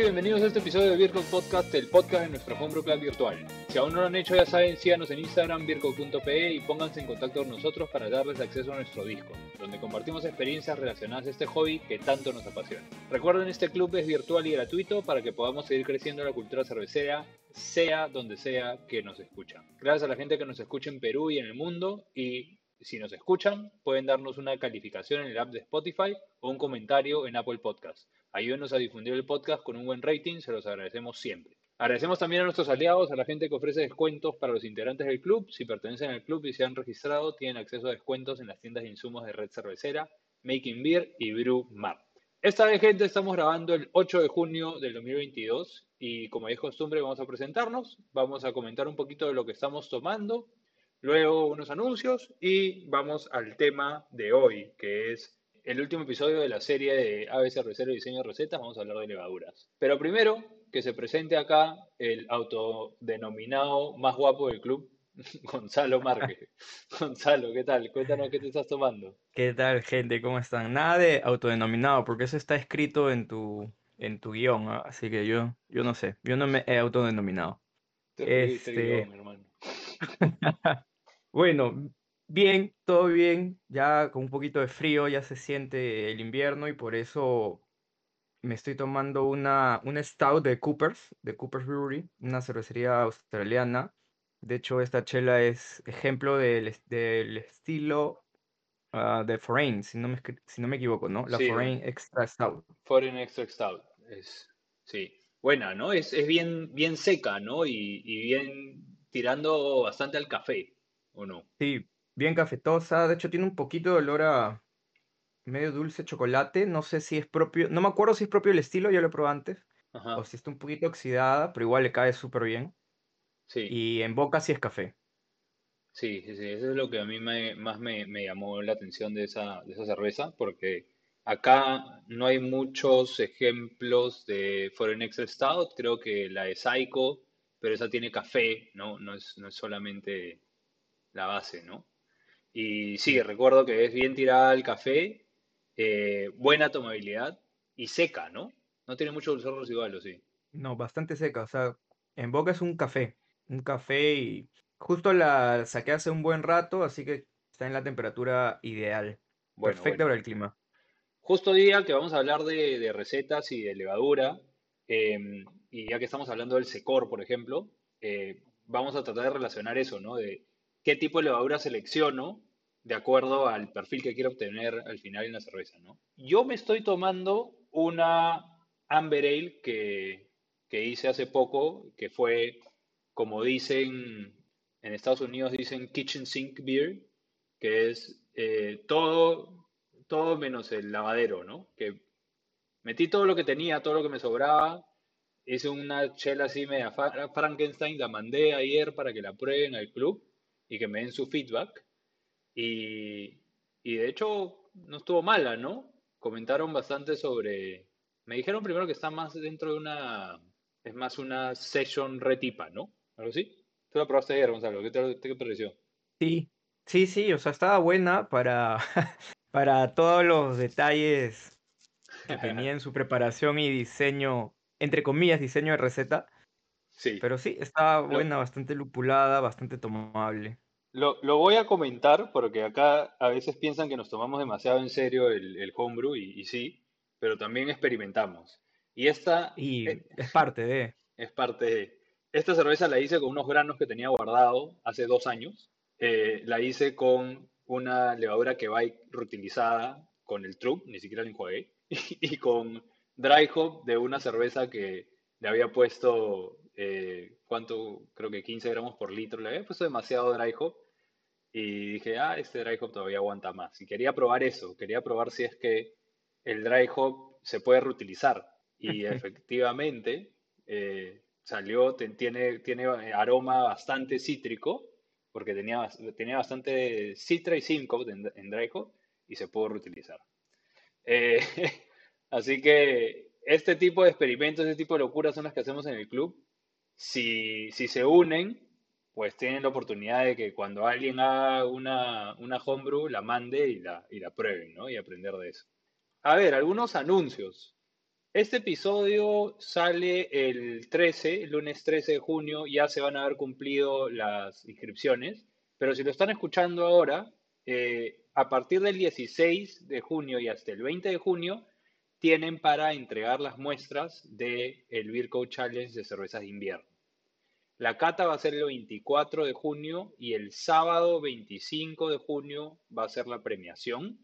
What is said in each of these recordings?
Gente, bienvenidos a este episodio de Virco Podcast, el podcast de nuestro Homebrew Club virtual. Si aún no lo han hecho, ya saben, síganos en Instagram, virco.pe y pónganse en contacto con nosotros para darles acceso a nuestro Discord, donde compartimos experiencias relacionadas a este hobby que tanto nos apasiona. Recuerden, este club es virtual y gratuito para que podamos seguir creciendo la cultura cervecera, sea donde sea que nos escuchan. Gracias a la gente que nos escucha en Perú y en el mundo y si nos escuchan, pueden darnos una calificación en el app de Spotify o un comentario en Apple Podcast. Ayúdenos a difundir el podcast con un buen rating, se los agradecemos siempre. Agradecemos también a nuestros aliados, a la gente que ofrece descuentos para los integrantes del club. Si pertenecen al club y se han registrado, tienen acceso a descuentos en las tiendas de insumos de Red Cervecera, Making Beer y Brew Map. Esta vez, gente, estamos grabando el 8 de junio del 2022 y como es costumbre vamos a presentarnos, vamos a comentar un poquito de lo que estamos tomando, luego unos anuncios y vamos al tema de hoy, que es el último episodio de la serie de ABC Cervecero y Diseño de Recetas, vamos a hablar de levaduras. Pero primero, que se presente acá el autodenominado más guapo del club, Gonzalo Márquez. Gonzalo, ¿qué tal? Cuéntanos qué te estás tomando. ¿Qué tal, gente? ¿Cómo están? Nada de autodenominado, porque eso está escrito en tu, en tu guion, ¿ah? así que yo, yo no sé, yo no me he autodenominado. Este... hermano. bueno, Bien, todo bien, ya con un poquito de frío, ya se siente el invierno y por eso me estoy tomando una, un stout de Coopers, de Coopers Brewery, una cervecería australiana. De hecho, esta chela es ejemplo del, del estilo ah, de Foreign, si no, me, si no me equivoco, ¿no? La Foreign Extra Stout. Foreign Extra Stout, es, sí, buena, ¿no? Es, es bien, bien seca, ¿no? Y, y bien tirando bastante al café, ¿o no? Sí, bien cafetosa. De hecho, tiene un poquito de olor a medio dulce chocolate. No sé si es propio, no me acuerdo si es propio el estilo, ya lo probé antes. O si está un poquito oxidada, pero igual le cae súper bien. Sí. Y en boca sí es café. Sí, sí, sí, eso es lo que a mí más me, llamó la atención de esa, de esa cerveza, porque acá no hay muchos ejemplos de Foreign Extra Stout, creo que la de Psycho, pero esa tiene café, ¿no? No es, no es solamente la base, ¿no? Y sí, recuerdo que es bien tirada al café, eh, buena tomabilidad y seca, ¿no? No tiene mucho dulzor residual, ¿o sí? No, bastante seca. O sea, en boca es un café. Un café y justo la saqué hace un buen rato, así que está en la temperatura ideal. Perfecta para el clima. Justo día que vamos a hablar de, recetas y de levadura, em, y ya que estamos hablando del secor, por ejemplo, eh, vamos a tratar de relacionar eso, ¿no? De qué tipo de levadura selecciono de acuerdo al perfil que quiero obtener al final en la cerveza, ¿no? Yo me estoy tomando una Amber Ale que, hice hace poco, que fue, como dicen, en Estados Unidos dicen kitchen sink beer, que es eh, todo, todo menos el lavadero, ¿no? Que metí todo lo que tenía, todo lo que me sobraba, hice una chela así media Frankenstein, la mandé ayer para que la prueben al club y que me den su feedback. Y, de hecho no estuvo mala, ¿no? Comentaron bastante sobre... Me dijeron primero que está más dentro de una... Es más una session retipa, ¿no? ¿Algo así? Tú la probaste ayer, Gonzalo. ¿Qué te, qué pareció? Sí, sí, sí. O sea, estaba buena para, para todos los detalles que tenía en su preparación y diseño, entre comillas, diseño de receta. Sí. Pero sí, estaba buena, bastante lupulada, bastante tomable. Lo, voy a comentar porque acá a veces piensan que nos tomamos demasiado en serio el, homebrew y, sí, pero también experimentamos. Y esta... Y eh, es, parte de... Es parte de... Esta cerveza la hice con unos granos que tenía guardado hace dos años. Eh, la hice con una levadura que va reutilizada con el True, ni siquiera la enjuagué, y, y con dry hop de una cerveza que le había puesto, eh, ¿cuánto? Creo que 15 gramos por litro. Le había puesto demasiado dry hop. Y dije, ah, este dry hop todavía aguanta más. Y quería probar eso. Quería probar si es que el dry hop se puede reutilizar. Y efectivamente eh, salió, tiene, tiene aroma bastante cítrico, porque tenía, tenía bastante citra y simcoe en, en dry hop y se puede reutilizar. Eh, así que este tipo de experimentos, este tipo de locuras son las que hacemos en el club. Si, si se unen, pues tienen la oportunidad de que cuando alguien haga una, una homebrew, la mande y la, y la prueben, ¿no? Y aprender de eso. A ver, algunos anuncios. Este episodio sale el 13, el lunes 13 de junio, ya se van a haber cumplido las inscripciones, pero si lo están escuchando ahora, eh, a partir del 16 de junio y hasta el 20 de junio, tienen para entregar las muestras del el Beer Challenge de cervezas de invierno. La cata va a ser el 24 de junio y el sábado 25 de junio va a ser la premiación.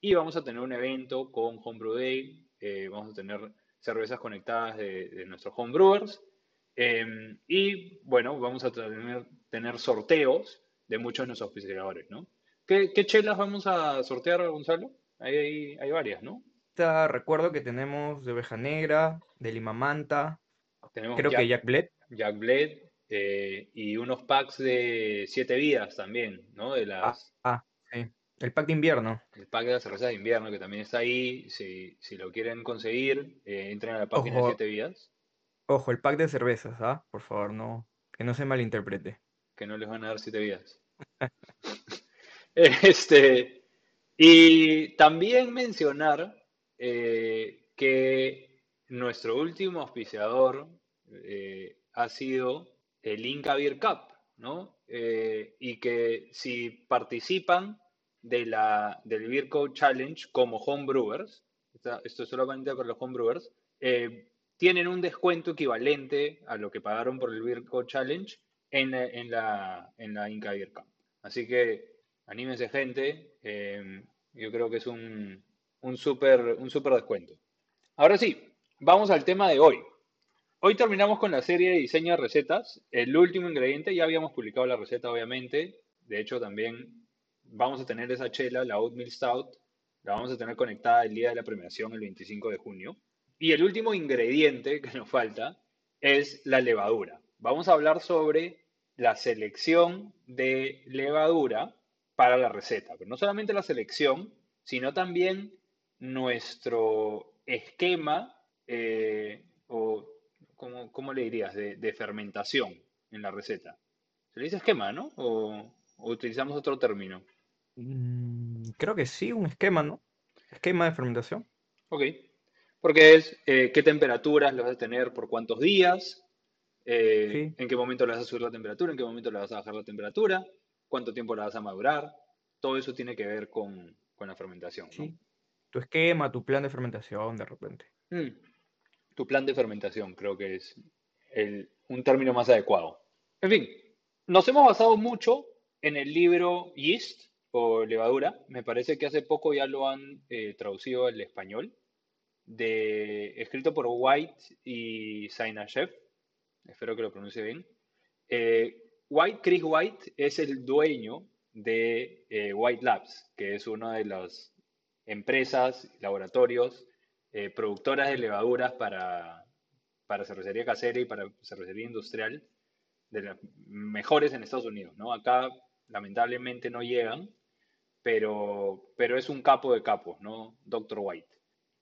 Y vamos a tener un evento con Homebrew Day, eh, vamos a tener cervezas conectadas de, nuestros homebrewers. Em, y bueno, vamos a tener, tener, sorteos de muchos de nuestros auspiciadores, ¿no? ¿Qué, chelas vamos a sortear, Gonzalo? Hay, hay, varias, ¿no? recuerdo que tenemos de oveja negra, de lima manta, creo que Jack Bled. Jack Bled, eh, y unos packs de siete vidas también, ¿no? De ah, las... Ah, sí. El pack de invierno. El pack de las cervezas de invierno, que también está ahí. Si, si lo quieren conseguir, eh, entren a la página de siete vidas. Ojo, el pack de cervezas, ¿ah? Por favor, no, que no se malinterprete. Que no les van a dar siete vidas. este, y también mencionar eh, que nuestro último auspiciador ha sido el Inca Beer Cup, ¿no? Eh, y que si participan de la, del Beer Code Challenge como homebrewers, esto es solamente para los homebrewers, tienen un descuento equivalente a lo que pagaron por el Beer Challenge en, en, la, en la Inca Beer Cup. Así que anímense gente, yo creo que es un, un súper un super descuento. Ahora sí, vamos al tema de hoy. Hoy terminamos con la serie de diseño de recetas. El último ingrediente, ya habíamos publicado la receta, obviamente. De hecho, también vamos a tener esa chela, la Oatmeal Stout. La vamos a tener conectada el día de la premiación, el 25 de junio. Y el último ingrediente que nos falta es la levadura. Vamos a hablar sobre la selección de levadura para la receta. Pero no solamente la selección, sino también nuestro esquema, eh, o ¿cómo, le dirías?, de, fermentación en la receta. Se le dice esquema, ¿no? ¿O, utilizamos otro término? Mm, creo que sí, un esquema, ¿no? Esquema de fermentación. Ok. Porque es eh, qué temperaturas lo vas a tener por cuántos días, eh, en qué momento le vas a subir la temperatura, en qué momento le vas a bajar la temperatura, cuánto tiempo la vas a madurar. Todo eso tiene que ver con, la fermentación. ¿no? tu esquema, tu plan de fermentación de repente. Mm. Tu plan de fermentación creo que es un término más adecuado. En fin, nos hemos basado mucho en el libro Yeast o levadura. Me parece que hace poco ya lo han eh, traducido al español. De, escrito por White y Saina Chef. Espero que lo pronuncie bien. Eh, White, Chris White, es el dueño de eh, White Labs, que es uno de los empresas, laboratorios, eh, productoras de levaduras para, para cervecería casera y para cervecería industrial, de las mejores en Estados Unidos. ¿no? Acá lamentablemente no llegan, pero, pero es un capo de capos, ¿no? Dr. White.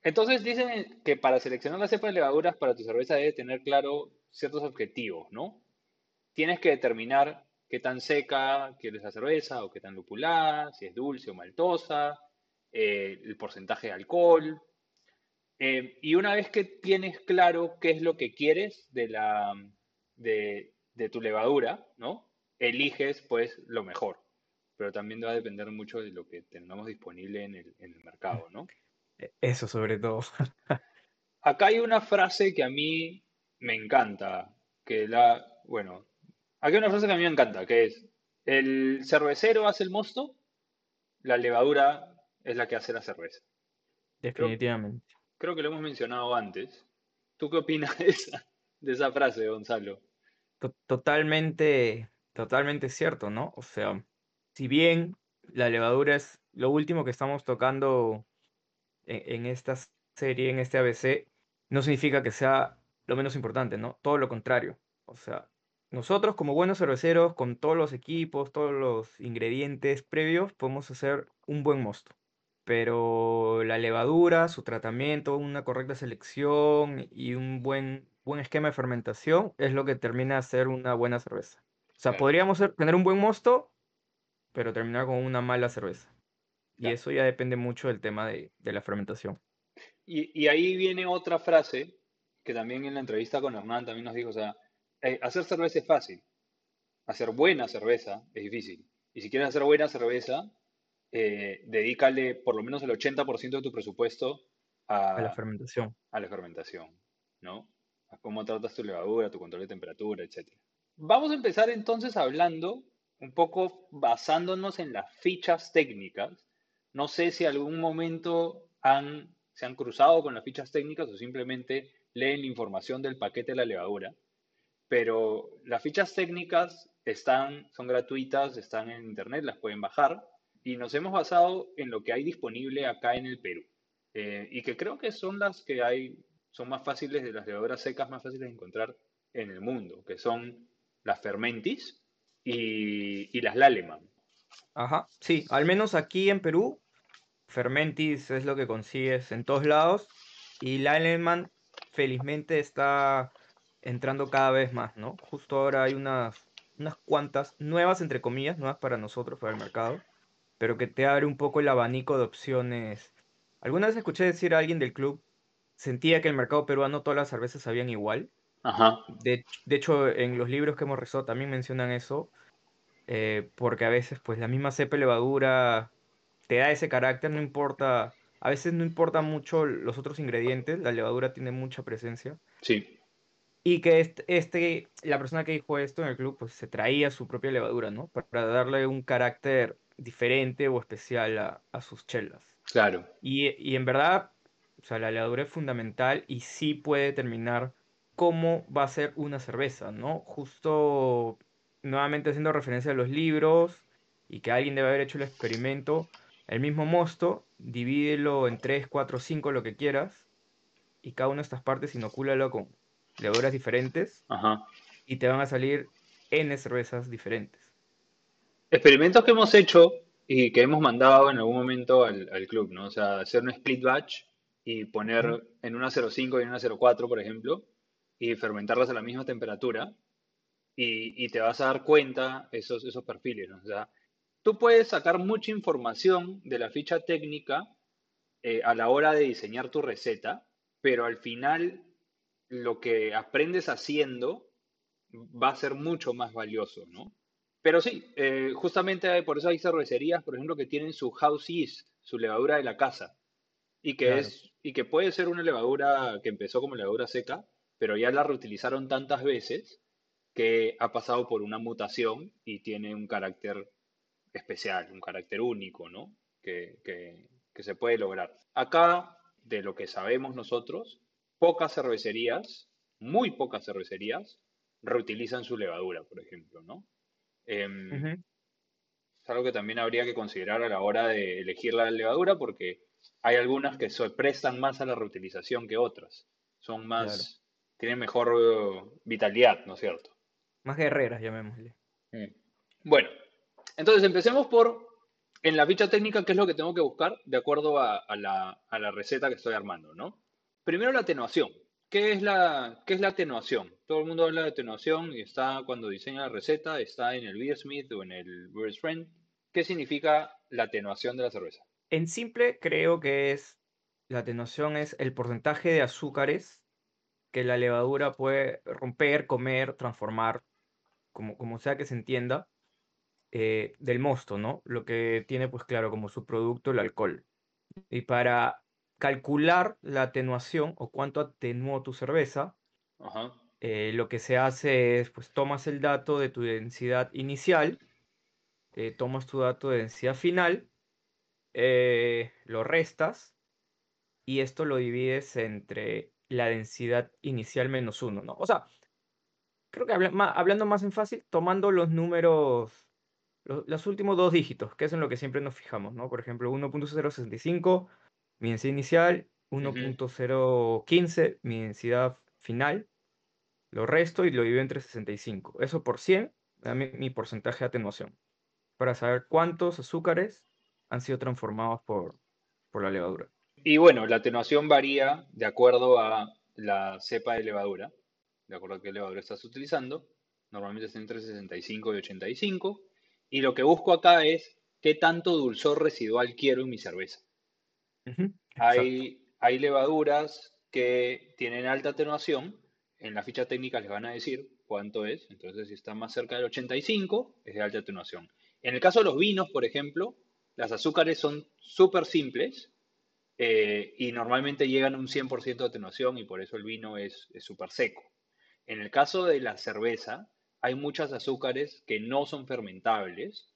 Entonces dicen que para seleccionar las cepas de levaduras para tu cerveza debe tener claro ciertos objetivos, ¿no? Tienes que determinar qué tan seca quieres la cerveza o qué tan lupulada, si es dulce o maltosa, eh, el porcentaje de alcohol. Eh, y una vez que tienes claro qué es lo que quieres de, la, de, tu levadura, ¿no? Eliges pues lo mejor. Pero también va a depender mucho de lo que tengamos disponible en el, en el mercado, ¿no? E, eso sobre todo. Acá hay una frase que a mí me encanta, que la, bueno, aquí hay una frase que a mí me encanta, que es, el cervecero hace el mosto, la levadura es la que hace la cerveza. Definitivamente. creo que lo hemos mencionado antes. ¿Tú qué opinas de esa, de esa frase, Gonzalo? Totalmente, totalmente cierto, ¿no? O sea, si bien la levadura es lo último que estamos tocando en, en esta serie, en este ABC, no significa que sea lo menos importante, ¿no? Todo lo contrario. O sea, nosotros como buenos cerveceros, con todos los equipos, todos los ingredientes previos, podemos hacer un buen mosto. Pero la levadura, su tratamiento, una correcta selección y un buen, buen esquema de fermentación es lo que termina de ser una buena cerveza. O sea, Claro. podríamos ser- tener un buen mosto, pero terminar con una mala cerveza. Y Claro. eso ya depende mucho del tema de, de la fermentación. Y, y ahí viene otra frase que también en la entrevista con Hernán también nos dijo, o sea, eh, hacer cerveza es fácil, hacer buena cerveza es difícil. Y si quieres hacer buena cerveza, eh, dedícale por lo menos el 80% de tu presupuesto A la fermentación. a la fermentación, ¿no? A cómo tratas tu levadura, tu control de temperatura, etc. Vamos a empezar entonces hablando un poco basándonos en las fichas técnicas. No sé si algún momento han, se han cruzado con las fichas técnicas o simplemente leen la información del paquete de la levadura, pero las fichas técnicas están, son gratuitas, están en internet, las pueden bajar y nos hemos basado en lo que hay disponible acá en el Perú. Eh, y que creo que son las que hay, son más fáciles de las levaduras secas, más fáciles de encontrar en el mundo, que son las Fermentis y, y las Laleman. Ajá, sí, al menos aquí en Perú, Fermentis es lo que consigues en todos lados y la Alemán felizmente está entrando cada vez más, ¿no? Justo ahora hay unas, unas cuantas nuevas, entre comillas, nuevas para nosotros, para el mercado, pero que te abre un poco el abanico de opciones. Alguna vez escuché decir a alguien del club, sentía que el mercado peruano todas las cervezas sabían igual. Ajá, De, de hecho, en los libros que hemos rezado también mencionan eso, eh, porque a veces pues la misma cepa levadura te da ese carácter, no importa, a veces no importa mucho los otros ingredientes, la levadura tiene mucha presencia. sí, Y que este, este, la persona que dijo esto en el club, pues se traía su propia levadura, ¿no? Para darle un carácter diferente o especial a, a sus chelas. claro, Y, y en verdad, o sea, la levadura es fundamental y sí puede determinar cómo va a ser una cerveza, ¿no? Justo nuevamente haciendo referencia a los libros y que alguien debe haber hecho el experimento, el mismo mosto, divídelo en 3, 4, 5, lo que quieras, y cada una de estas partes inocúlalo con levaduras diferentes ajá. y te van a salir N cervezas diferentes. Experimentos que hemos hecho y que hemos mandado en algún momento al, al club, ¿no? O sea, hacer un split batch y poner en una 0.5 y en una 0.4, por ejemplo, y fermentarlas a la misma temperatura y, y te vas a dar cuenta esos, esos perfiles, ¿no? O sea, tú puedes sacar mucha información de la ficha técnica eh, a la hora de diseñar tu receta, pero al final lo que aprendes haciendo va a ser mucho más valioso, ¿no? Pero sí, eh, justamente por eso hay cervecerías, por ejemplo, que tienen su house yeast, su levadura de la casa, y que Claro. es, y que puede ser una levadura que empezó como levadura seca, pero ya la reutilizaron tantas veces que ha pasado por una mutación y tiene un carácter especial, un carácter único, ¿no? Que, que- que se puede lograr. Acá, de lo que sabemos nosotros, pocas cervecerías, muy pocas cervecerías, reutilizan su levadura, por ejemplo, ¿no? Em, es algo que también habría que considerar a la hora de elegir la levadura porque hay algunas que se prestan más a la reutilización que otras. Son Claro. más, tienen mejor eh, vitalidad, ¿no es cierto? Más guerreras, llamémosle. Mm. Bueno, entonces empecemos por, en la ficha técnica, ¿qué es lo que tengo que buscar de acuerdo a, a la, a la receta que estoy armando, ¿no? Primero la atenuación. ¿Qué es la, qué es la atenuación? Todo el mundo habla de atenuación y está cuando diseña la receta, está en el Beersmith o en el Brewer's Friend. ¿Qué significa la atenuación de la cerveza? En simple, creo que es la atenuación es el porcentaje de azúcares que la levadura puede romper, comer, transformar, como, como sea que se entienda, eh, del mosto, ¿no? Lo que tiene, pues claro, como su producto el alcohol. Y para calcular la atenuación o cuánto atenuó tu cerveza, Ajá, eh, lo que se hace es, pues tomas el dato de tu densidad inicial, eh, tomas tu dato de densidad final, eh, lo restas y esto lo divides entre la densidad inicial menos 1, ¿no? O sea, creo que hablando más en fácil, tomando los números, los, últimos dos dígitos, que es en lo que siempre nos fijamos, ¿no? Por ejemplo, 1.065, mi densidad inicial, 1.015, mi densidad final, lo resto y lo divido entre 65. Eso por 100, da mi porcentaje de atenuación, para saber cuántos azúcares han sido transformados por, por la levadura. Y bueno, la atenuación varía de acuerdo a la cepa de levadura, de acuerdo a qué levadura estás utilizando. Normalmente es entre 65 y 85. Y lo que busco acá es qué tanto dulzor residual quiero en mi cerveza. Hay, hay levaduras que tienen alta atenuación. En la ficha técnica les van a decir cuánto es. Entonces, si está más cerca del 85, es de alta atenuación. En el caso de los vinos, por ejemplo, las azúcares son súper simples eh, y normalmente llegan a un 100% de atenuación y por eso el vino es súper seco. En el caso de la cerveza, hay muchas azúcares que no son fermentables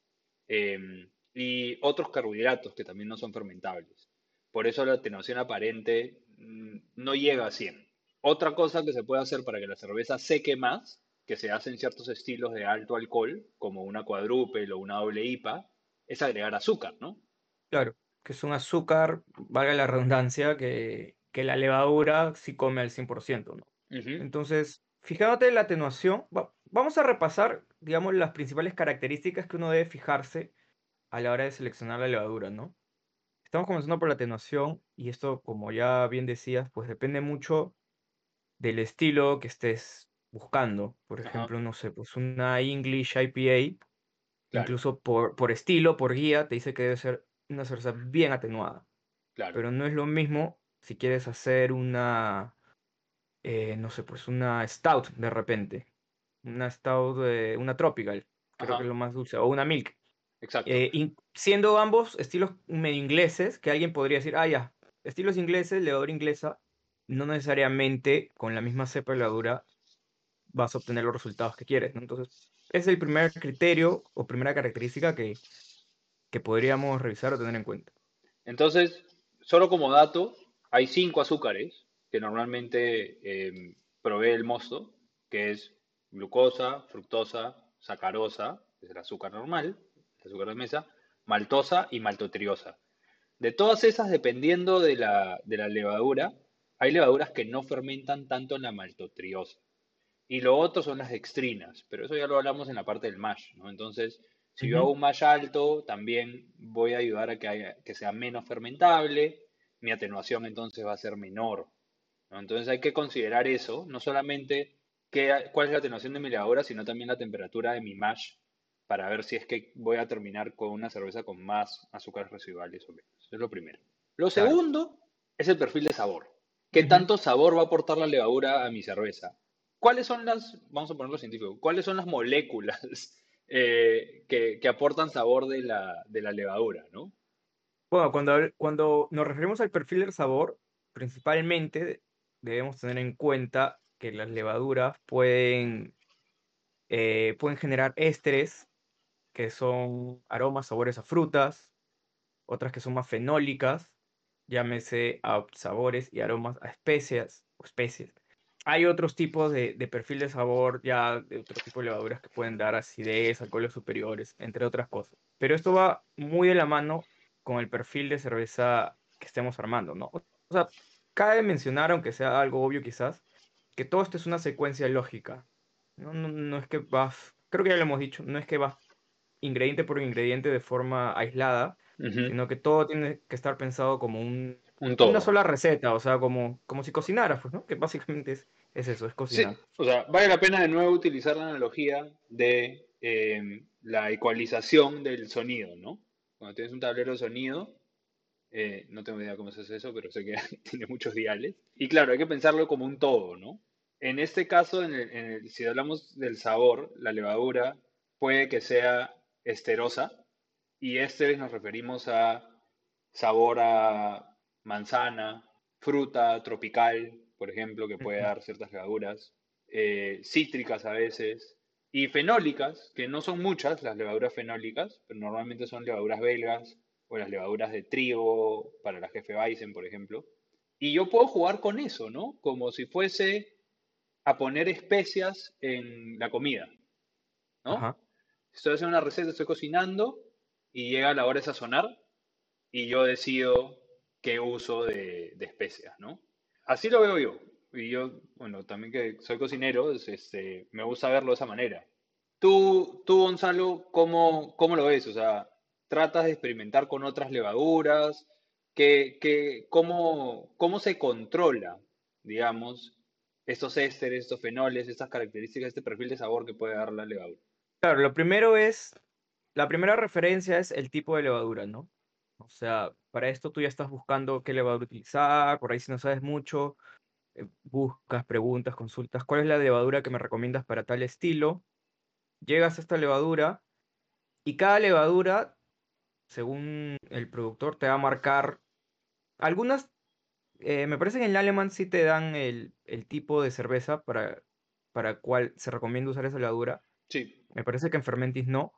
em, y otros carbohidratos que también no son fermentables. Por eso la atenuación aparente mm, no llega a 100. Otra cosa que se puede hacer para que la cerveza seque más, que se hace en ciertos estilos de alto alcohol, como una cuadruple o una doble IPA, es agregar azúcar, ¿no? Claro que es un azúcar, valga la redundancia, que, la levadura sí come al 100%, ¿no? Entonces, fijándote en la atenuación, vamos a repasar, digamos, las principales características que uno debe fijarse a la hora de seleccionar la levadura, ¿no? Estamos comenzando por la atenuación y esto, como ya bien decías, pues depende mucho del estilo que estés buscando. Por ejemplo, no sé, pues una English IPA, incluso por, por estilo, por guía, te dice que debe ser una cerveza bien atenuada. Claro. Pero no es lo mismo si quieres hacer una, eh, no sé, pues una stout de repente. Una stout, de una tropical, creo que es lo más dulce, o una milk. Exacto. Eh, siendo ambos estilos medio ingleses, que alguien podría decir, ah, ya, estilos ingleses, levadura inglesa, no necesariamente con la misma cepa de levadura vas a obtener los resultados que quieres, ¿no? Entonces, es el primer criterio o primera característica que, que podríamos revisar o tener en cuenta. Entonces, solo como dato, hay cinco azúcares que normalmente em, provee el mosto, que es glucosa, fructosa, sacarosa, que es el azúcar normal, el azúcar de mesa, maltosa y maltotriosa. De todas esas, dependiendo de la, de la levadura, hay levaduras que no fermentan tanto en la maltotriosa. Y lo otro son las dextrinas, pero eso ya lo hablamos en la parte del mash, ¿no? Entonces, si yo hago un mash alto, también voy a ayudar a que, que sea menos fermentable, mi atenuación entonces va a ser menor. Entonces hay que considerar eso, no solamente qué, cuál es la atenuación de mi levadura, sino también la temperatura de mi mash para ver si es que voy a terminar con una cerveza con más azúcares residuales o menos. Eso es lo primero. Lo segundo es el perfil de sabor. ¿Qué tanto sabor va a aportar la levadura a mi cerveza? ¿Cuáles son las, vamos a ponerlo científico, cuáles son las moléculas eh, que, aportan sabor de la, levadura, ¿no? Bueno, cuando, cuando nos referimos al perfil del sabor, principalmente debemos tener en cuenta que las levaduras pueden, eh, pueden generar ésteres, que son aromas, sabores a frutas, otras que son más fenólicas, llámese a sabores y aromas a especias o especies hay otros tipos de, perfil de sabor, ya de otro tipo de levaduras que pueden dar acidez, alcoholes superiores, entre otras cosas. Pero esto va muy de la mano con el perfil de cerveza que estemos armando, ¿no? O sea, cabe mencionar, aunque sea algo obvio quizás, que todo esto es una secuencia lógica. No, no, es que vas, creo que ya lo hemos dicho, no es que vas ingrediente por ingrediente de forma aislada, sino que todo tiene que estar pensado como un, una sola receta, o sea, como, como si cocinaras, pues, ¿no? Que básicamente es, es eso, es cocinar. o sea, vale la pena de nuevo utilizar la analogía de em, la ecualización del sonido, ¿no? Cuando tienes un tablero de sonido, eh, no tengo idea cómo se hace eso, pero sé que tiene muchos diales. Y claro, hay que pensarlo como un todo, ¿no? En este caso, en si hablamos del sabor, la levadura puede que sea esterosa, y este nos referimos a sabor a manzana, fruta tropical, por ejemplo, que puede dar ciertas levaduras, eh, cítricas a veces, y fenólicas, que no son muchas las levaduras fenólicas, pero normalmente son levaduras belgas o las levaduras de trigo para la jefe Weizen, por ejemplo, Y yo puedo jugar con eso, ¿no? Como si fuese a poner especias en la comida, ¿no? Ajá. Estoy haciendo una receta, estoy cocinando y llega la hora de sazonar y yo decido qué uso de, especias, ¿no? Así lo veo yo. Y yo, bueno, también que soy cocinero, es, este, me gusta verlo de esa manera. Tú, tú Gonzalo, ¿cómo, cómo lo ves? O sea, ¿tratas de experimentar con otras levaduras? ¿Qué, qué- cómo, cómo se controla, digamos, estos ésteres, estos fenoles, estas características, este perfil de sabor que puede dar la levadura? Claro, lo primero es, la primera referencia es el tipo de levadura, ¿no? O sea, para esto tú ya estás buscando qué levadura utilizar, por ahí si no sabes mucho, eh, buscas, preguntas, consultas, ¿cuál es la levadura que me recomiendas para tal estilo? Llegas a esta levadura y cada levadura, según el productor, te va a marcar algunas, eh, me parece que en el alemán sí te dan el, el tipo de cerveza para, para cuál se recomienda usar esa levadura. Sí, Me parece que en Fermentis no.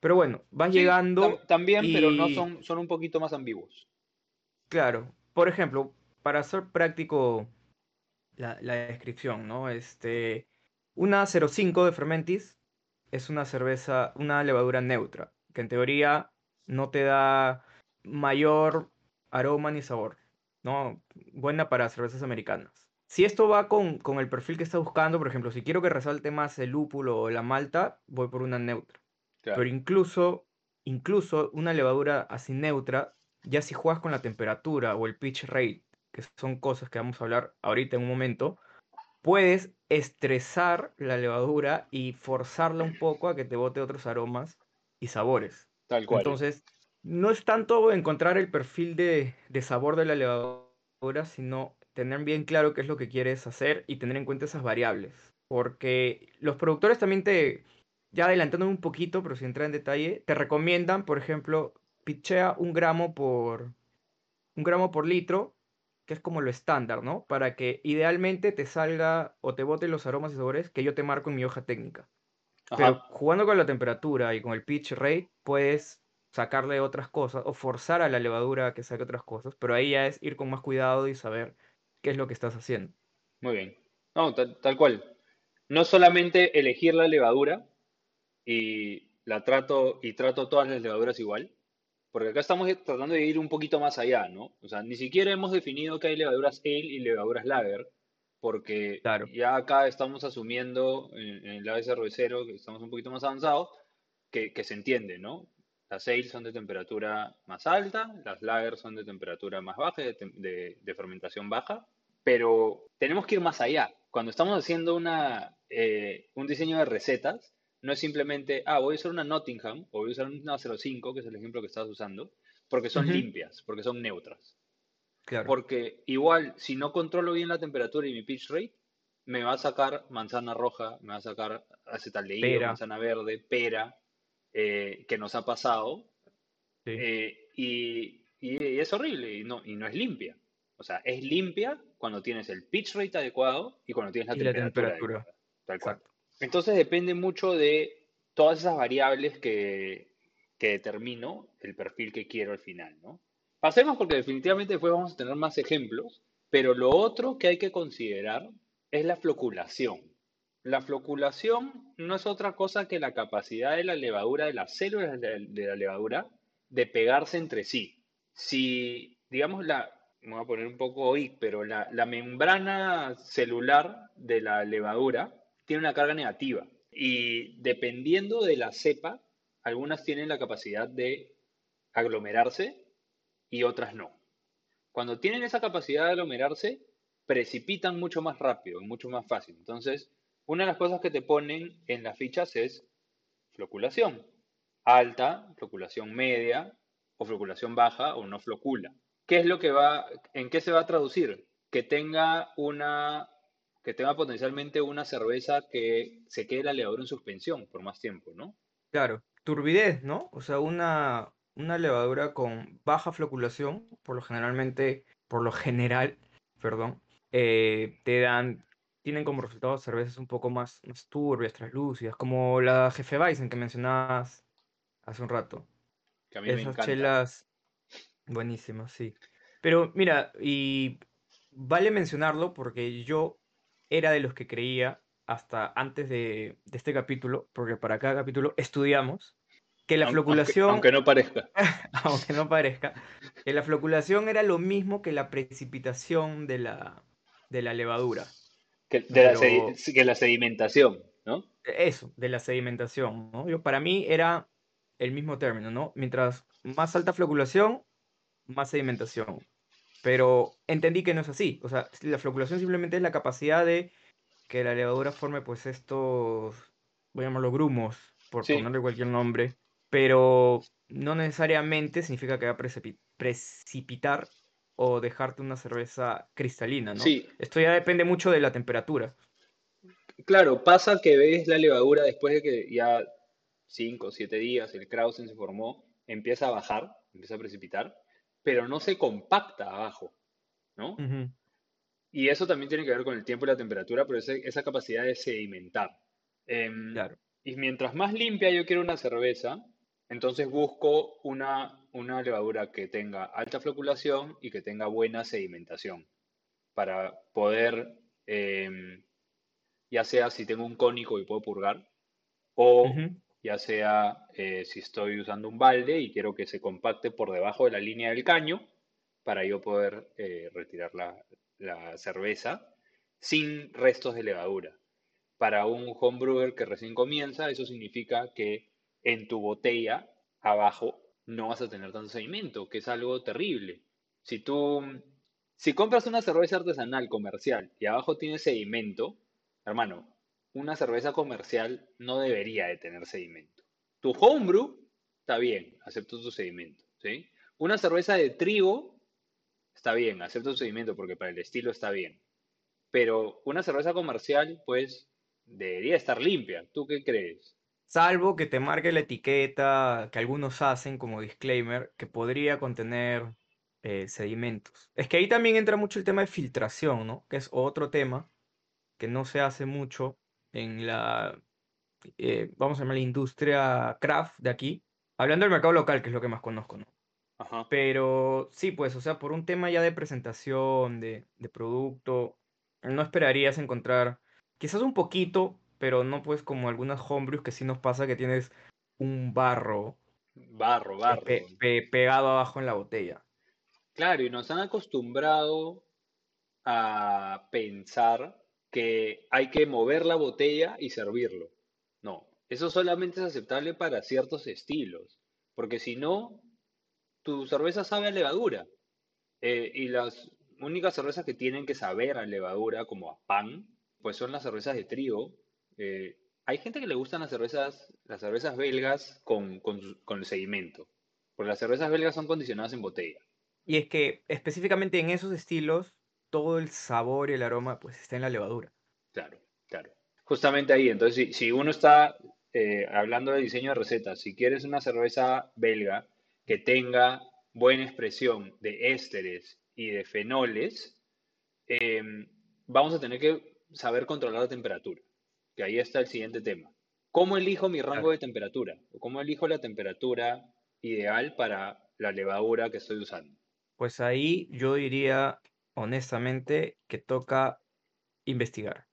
Pero bueno, vas sí, llegando también, pero no son, son un poquito más ambiguos. claro, por ejemplo, para hacer práctico la, la descripción, ¿no? Este, una 05 de Fermentis es una cerveza, una levadura neutra, que en teoría no te da mayor aroma ni sabor, ¿no? Buena para cervezas americanas. Si esto va con, con el perfil que estás buscando, por ejemplo, si quiero que resalte más el lúpulo o la malta, voy por una neutra. Pero incluso, incluso una levadura así neutra, ya si juegas con la temperatura o el pitch rate, que son cosas que vamos a hablar ahorita en un momento, puedes estresar la levadura y forzarla un poco a que te bote otros aromas y sabores. tal cual. Entonces, no es tanto encontrar el perfil de, de sabor de la levadura, sino tener bien claro qué es lo que quieres hacer y tener en cuenta esas variables. Porque los productores también te, ya adelantándome un poquito, pero sin entrar en detalle, te recomiendan, por ejemplo, pichea un gramo por, un gramo por litro, que es como lo estándar, ¿no? Para que idealmente te salga o te bote los aromas y sabores que yo te marco en mi hoja técnica. Pero jugando con la temperatura y con el pitch rate, puedes sacarle otras cosas o forzar a la levadura a que saque otras cosas, pero ahí ya es ir con más cuidado y saber qué es lo que estás haciendo. muy bien. No, tal, tal cual. No solamente elegir la levadura y la trato y trato todas las levaduras igual, porque acá estamos tratando de ir un poquito más allá, ¿no? O sea, ni siquiera hemos definido que hay levaduras ale y levaduras lager, porque Claro. ya acá estamos asumiendo en, en el ABC cervecero, que estamos un poquito más avanzados, que, que se entiende, ¿no? Las ale son de temperatura más alta, las lager son de temperatura más baja, de, de- de fermentación baja, pero tenemos que ir más allá. Cuando estamos haciendo una, eh, un diseño de recetas, no es simplemente, ah, voy a usar una Nottingham o voy a usar una 05, que es el ejemplo que estás usando, porque son limpias, porque son neutras. claro. Porque igual, si no controlo bien la temperatura y mi pitch rate, me va a sacar manzana roja, me va a sacar acetaldehído, manzana verde, pera, eh, que nos ha pasado, sí. eh, y, y es horrible y no, y no es limpia. O sea, es limpia cuando tienes el pitch rate adecuado y cuando tienes la Y la temperatura temperatura, adecuada, tal cual. Entonces depende mucho de todas esas variables que, que determino el perfil que quiero al final, ¿no? Pasemos porque definitivamente después vamos a tener más ejemplos, pero lo otro que hay que considerar es la floculación. La floculación no es otra cosa que la capacidad de la levadura, de las células de, la levadura, de pegarse entre sí. Si, digamos, la, me voy a poner un poco OIC, pero la, membrana celular de la levadura tiene una carga negativa y dependiendo de la cepa, algunas tienen la capacidad de aglomerarse y otras no. Cuando tienen esa capacidad de aglomerarse, precipitan mucho más rápido, mucho más fácil. Entonces, una de las cosas que te ponen en las fichas es floculación. Alta, floculación media o floculación baja o no flocula. ¿Qué es lo que va, en qué se va a traducir? Que tenga una, que tenga potencialmente una cerveza que se quede la levadura en suspensión por más tiempo, ¿no? Claro, turbidez, ¿no? O sea, una, una levadura con baja floculación, por lo generalmente, por lo general, perdón, eh, te dan, tienen como resultado cervezas un poco más, más turbias, translúcidas, como la Hefeweizen que mencionabas hace un rato. Que a mí me Esas encanta. chelas buenísimas, sí. Pero mira, y vale mencionarlo porque yo era de los que creía hasta antes de, de este capítulo, porque para cada capítulo estudiamos, que la floculación, Aunque, aunque no parezca. aunque no parezca, que la floculación era lo mismo que la precipitación de la, de la levadura. Que, de la, que sedimentación, ¿no? Eso, de la sedimentación, ¿no? Yo, para mí era el mismo término, ¿no? Mientras más alta floculación, más sedimentación. Pero entendí que no es así. O sea, la floculación simplemente es la capacidad de que la levadura forme, pues, estos, voy a llamarlo grumos, por Sí. ponerle cualquier nombre. Pero no necesariamente significa que va a precipi- precipitar o dejarte una cerveza cristalina, ¿no? Sí, Esto ya depende mucho de la temperatura. claro, pasa que ves la levadura después de que ya 5 o 7 días el Krausen se formó, empieza a bajar, empieza a precipitar, pero no se compacta abajo, ¿no? Y eso también tiene que ver con el tiempo y la temperatura, pero ese- esa capacidad de sedimentar. Em, Claro. y mientras más limpia yo quiero una cerveza, entonces busco una, una levadura que tenga alta floculación y que tenga buena sedimentación para poder, em, ya sea si tengo un cónico y puedo purgar, o ya sea eh, si estoy usando un balde y quiero que se compacte por debajo de la línea del caño para yo poder eh, retirar la, la cerveza sin restos de levadura. Para un homebrewer que recién comienza, eso significa que en tu botella abajo no vas a tener tanto sedimento, que es algo terrible. Si tú, si compras una cerveza artesanal comercial y abajo tiene sedimento, hermano, una cerveza comercial no debería de tener sedimento. Tu homebrew está bien, acepto tu sedimento, ¿sí? Una cerveza de trigo está bien, acepto tu sedimento porque para el estilo está bien. Pero una cerveza comercial, pues, debería estar limpia. ¿Tú qué crees? Salvo que te marque la etiqueta que algunos hacen como disclaimer que podría contener eh, sedimentos. Es que ahí también entra mucho el tema de filtración, ¿no? Que es otro tema que no se hace mucho en la, eh, vamos a llamar la industria craft de aquí. Hablando del mercado local, que es lo que más conozco, ¿no? Ajá. Pero sí, pues, o sea, por un tema ya de presentación, de, de producto, no esperarías encontrar, quizás un poquito, pero no pues como algunas homebrews que sí nos pasa que tienes un barro Barro, barro. pe- pe- pegado abajo en la botella. Claro, y nos han acostumbrado a pensar que hay que mover la botella y servirlo. No, eso solamente es aceptable para ciertos estilos, porque si no, tu cerveza sabe a levadura. Eh, y las únicas cervezas que tienen que saber a levadura, como a pan, pues son las cervezas de trigo. Eh, hay gente que le gustan las cervezas, las cervezas belgas con, con, el sedimento, porque las cervezas belgas son condicionadas en botella. Y es que específicamente en esos estilos, todo el sabor y el aroma pues está en la levadura. Claro, claro. Justamente ahí, entonces, si, si uno está eh, hablando de diseño de recetas, si quieres una cerveza belga que tenga buena expresión de ésteres y de fenoles, eh, vamos a tener que saber controlar la temperatura, que ahí está el siguiente tema. ¿Cómo elijo mi rango de temperatura? ¿O cómo elijo la temperatura ideal para la levadura que estoy usando? Pues ahí yo diría honestamente que toca investigar.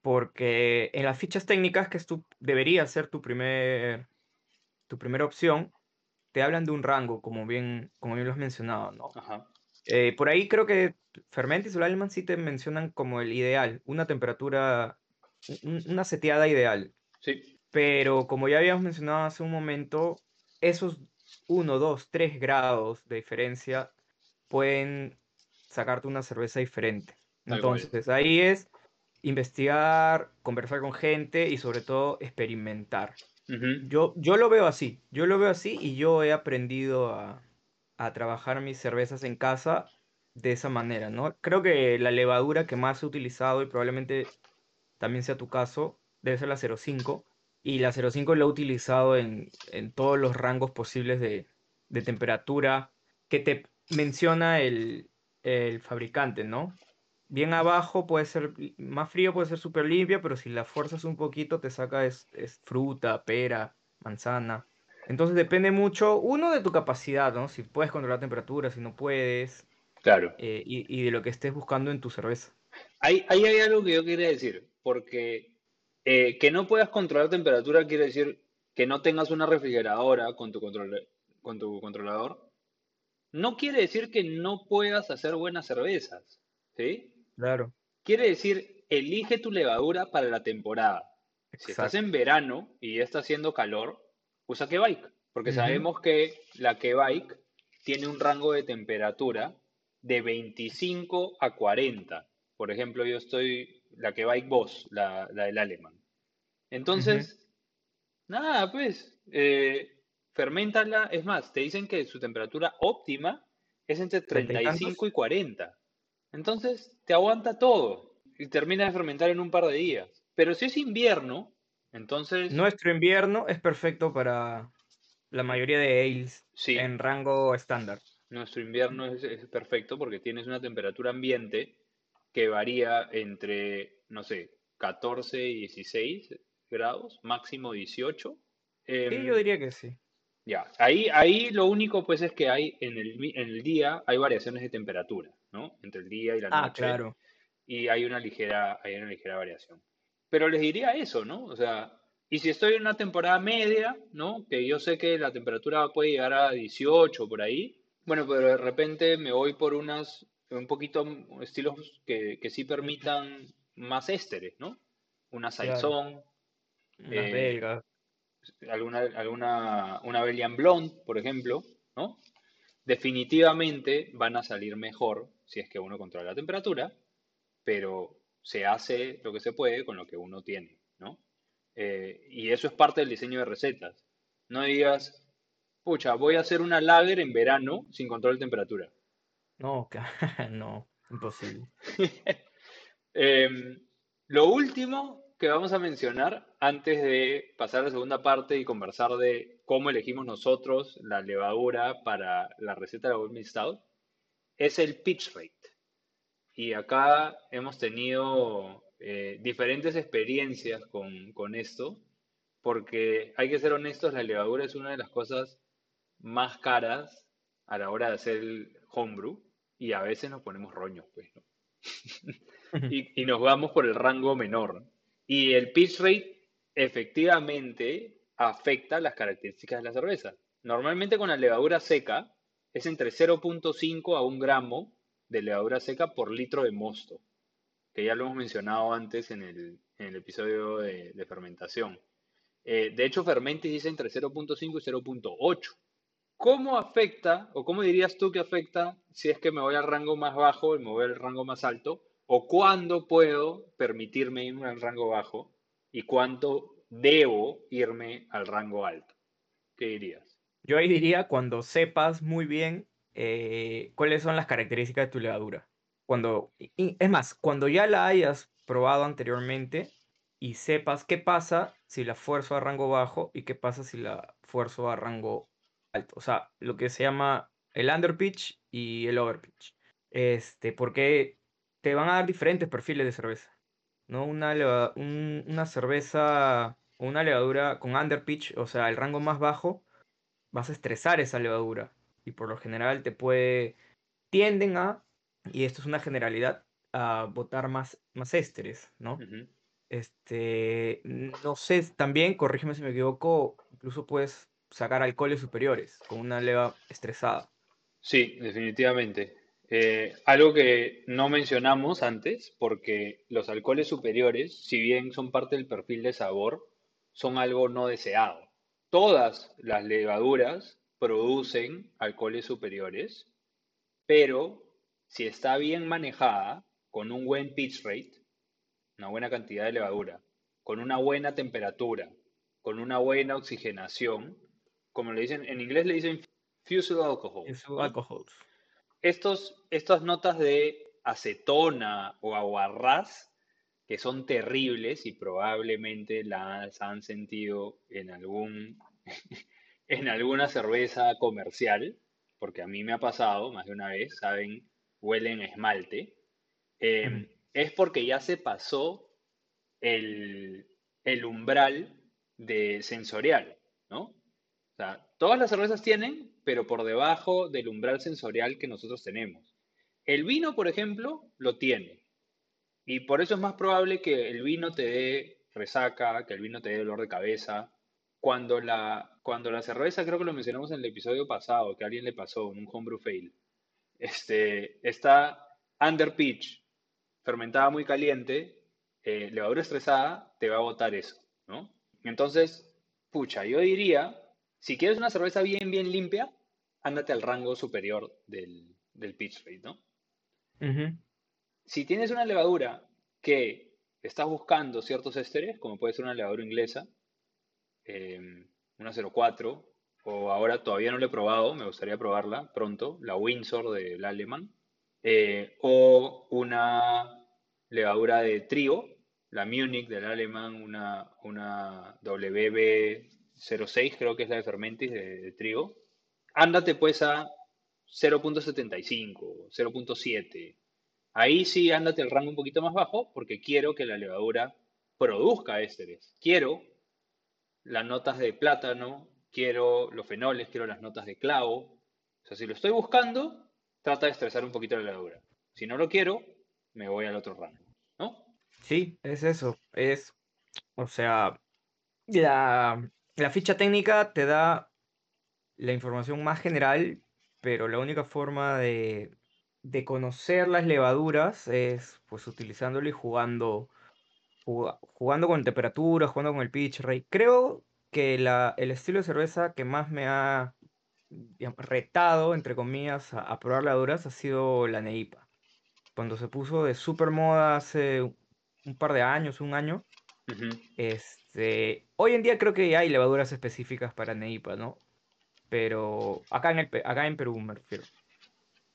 Porque en las fichas técnicas, que es tu, debería ser tu primer, tu primera opción, te hablan de un rango, como bien, como bien lo has mencionado, ¿no? Ajá. Eh, por ahí creo que Fermentis o Alman sí te mencionan como el ideal, una temperatura, una seteada ideal. Sí, Pero como ya habíamos mencionado hace un momento, esos 1, 2, 3 grados de diferencia pueden sacarte una cerveza diferente. Entonces, ahí es investigar, conversar con gente y sobre todo experimentar. Yo, yo lo veo así, yo lo veo así y yo he aprendido a, a trabajar mis cervezas en casa de esa manera, ¿no? Creo que la levadura que más he utilizado y probablemente también sea tu caso, debe ser la 05. Y la 05 la he utilizado en, en todos los rangos posibles de, de temperatura que te menciona el, el fabricante, ¿no? Bien abajo puede ser más frío, puede ser súper limpia, pero si la fuerzas un poquito te saca es, es fruta, pera, manzana. Entonces depende mucho, uno, de tu capacidad, ¿no? Si puedes controlar temperatura, si no puedes. Claro. eh, y, y de lo que estés buscando en tu cerveza. Ahí, ahí hay algo que yo quería decir, porque eh, que no puedas controlar temperatura quiere decir que no tengas una refrigeradora con tu, control, con tu controlador. No quiere decir que no puedas hacer buenas cervezas, ¿sí? Claro, Quiere decir, elige tu levadura para la temporada. Si estás en verano y ya está haciendo calor, usa Bike, porque sabemos que la Bike tiene un rango de temperatura de 25 a 40. Por ejemplo, yo estoy, la Bike Boss, la, la del alemán. Entonces, nada, pues, eh, ferméntala. Es más, te dicen que su temperatura óptima es entre ¿Treinta y 35 tantos? y 40. Entonces, te aguanta todo y termina de fermentar en un par de días. Pero si es invierno, entonces, Nuestro invierno es perfecto para la mayoría de ales sí, en rango estándar. nuestro invierno es, es perfecto porque tienes una temperatura ambiente que varía entre, no sé, 14 y 16 grados, máximo 18. Sí, Em, yo diría que sí. Ya, ahí, ahí lo único pues es que hay en el, en el día hay variaciones de temperatura, ¿no? Entre el día y la Ah, noche claro. y hay una ligera, hay una ligera variación. Pero les diría eso, ¿no? O sea, y si estoy en una temporada media, ¿no? Que yo sé que la temperatura puede llegar a 18 por ahí, bueno, pero de repente me voy por unas, un poquito estilos que, que sí permitan más ésteres, ¿no? Una Claro. Saison, Unas eh, alguna, alguna, una Belgian Blonde, por ejemplo, ¿no? Definitivamente van a salir mejor si es que uno controla la temperatura, pero se hace lo que se puede con lo que uno tiene, ¿no? Eh, y eso es parte del diseño de recetas. No digas, pucha, voy a hacer una lager en verano sin control de temperatura. No, no, imposible. Em, lo último que vamos a mencionar antes de pasar a la segunda parte y conversar de cómo elegimos nosotros la levadura para la receta de la Golden Stout es el pitch rate. Y acá hemos tenido eh, diferentes experiencias con, con esto, porque hay que ser honestos, la levadura es una de las cosas más caras a la hora de hacer el homebrew y a veces nos ponemos roños, pues, ¿no? y, y nos vamos por el rango menor. Y el pitch rate efectivamente afecta las características de la cerveza. Normalmente con la levadura seca es entre 0.5 a 1 gramo de levadura seca por litro de mosto, que ya lo hemos mencionado antes en el, en el episodio de, de fermentación. Eh, de hecho, Fermentis dice entre 0.5 y 0.8. ¿Cómo afecta, o cómo dirías tú que afecta si es que me voy al rango más bajo y me voy al rango más alto? ¿O cuándo puedo permitirme irme al rango bajo y cuánto debo irme al rango alto? ¿Qué dirías? Yo ahí diría cuando sepas muy bien eh, cuáles son las características de tu levadura. Cuando, y- es más, cuando ya la hayas probado anteriormente y sepas qué pasa si la fuerzo a rango bajo y qué pasa si la fuerzo a rango alto. O sea, lo que se llama el underpitch y el overpitch. Este, porque te van a dar diferentes perfiles de cerveza. ¿no? Una, leva- un- una cerveza o una levadura con underpitch, o sea, el rango más bajo, vas a estresar esa levadura. Y por lo general te puede, tienden a, y esto es una generalidad, a botar más, más ésteres, ¿no? Este, no sé, también, corrígeme si me equivoco, incluso puedes sacar alcoholes superiores con una leva estresada. Sí, definitivamente. Eh, algo que no mencionamos antes, porque los alcoholes superiores, si bien son parte del perfil de sabor, son algo no deseado. Todas las levaduras producen alcoholes superiores, pero si está bien manejada, con un buen pitch rate, una buena cantidad de levadura, con una buena temperatura, con una buena oxigenación, como le dicen, en inglés le dicen fusel alcohol. Estos, estas notas de acetona o aguarrás, que son terribles y probablemente las han sentido en algún, en alguna cerveza comercial, porque a mí me ha pasado más de una vez, saben, huelen a esmalte, eh, Ujú. es porque ya se pasó el, el umbral de sensorial, ¿no? Todas las cervezas tienen, pero por debajo del umbral sensorial que nosotros tenemos. El vino, por ejemplo, lo tiene. Y por eso es más probable que el vino te dé resaca, que el vino te dé dolor de cabeza. Cuando la, cuando la cerveza, creo que lo mencionamos en el episodio pasado, que a alguien le pasó, un homebrew fail, este, está under pitch, fermentada muy caliente, eh, levadura estresada, te va a botar eso, ¿no? Entonces, pucha, yo diría, si quieres una cerveza bien, bien limpia, ándate al rango superior del, del pitch rate, ¿no? Si tienes una levadura que estás buscando ciertos ésteres, como puede ser una levadura inglesa, em, una 04, o ahora todavía no la he probado, me gustaría probarla pronto, la Windsor del alemán, eh, o una levadura de trigo, la Munich del alemán, una, una WB06, creo que es la de Fermentis de, trigo. Ándate pues a 0.75, 0.7. Ahí sí ándate el rango un poquito más bajo porque quiero que la levadura produzca ésteres. Quiero las notas de plátano, quiero los fenoles, quiero las notas de clavo. O sea, si lo estoy buscando, trata de estresar un poquito la levadura. Si no lo quiero, me voy al otro rango, ¿no? Sí, es eso. Es, o sea, la, la ficha técnica te da la información más general, pero la única forma de, de conocer las levaduras es pues utilizándolo y jugando, jugando con temperatura, jugando con el pitch rate. Creo que la, el estilo de cerveza que más me ha retado, entre comillas, a, probar levaduras ha sido la Neipa. Cuando se puso de super moda hace un par de años, un año, este, hoy en día creo que hay levaduras específicas para Neipa, ¿no? Pero acá en, el, acá en Perú me refiero.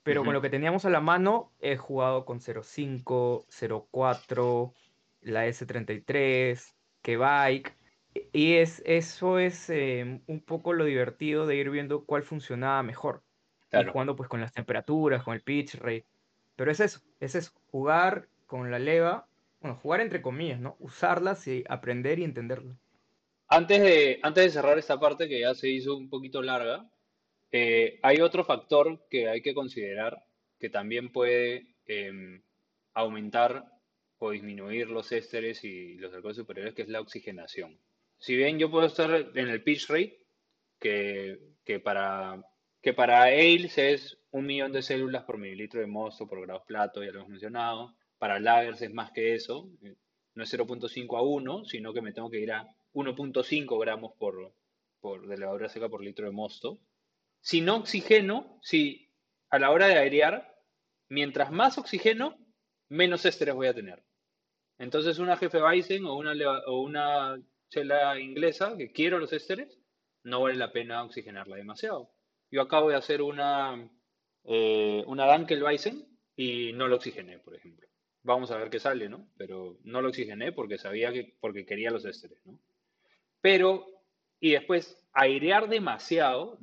Pero con lo que teníamos a la mano, he jugado con 05, 04, la S33, Bike y es, eso es em, un poco lo divertido de ir viendo cuál funcionaba mejor. Y jugando pues con las temperaturas, con el pitch rate. Pero es eso, es eso, jugar con la leva, bueno, jugar entre comillas, ¿no? Usarlas y aprender y entenderlo. Antes de, antes de cerrar esta parte que ya se hizo un poquito larga, eh, hay otro factor que hay que considerar que también puede em, aumentar o disminuir los ésteres y los alcoholes superiores, que es la oxigenación si bien yo puedo estar en el pitch rate, que, que para, que para ales es un millón de células por mililitro de mosto por grado plato, ya lo hemos mencionado. Para lagers es más que eso, no es 0.5 a 1, sino que me tengo que ir a 1.5 gramos por, por, de levadura seca por litro de mosto. Si no oxigeno, si a la hora de airear, mientras más oxigeno, menos ésteres voy a tener. Entonces una jefe Weizen o una, o una chela inglesa, que quiero los ésteres, no vale la pena oxigenarla demasiado. Yo acabo de hacer una, eh, una Dankelweizen y no lo oxigené, por ejemplo. Vamos a ver qué sale, ¿no? Pero no lo oxigené porque sabía que, porque quería los ésteres, ¿no? Pero, y después, airear demasiado,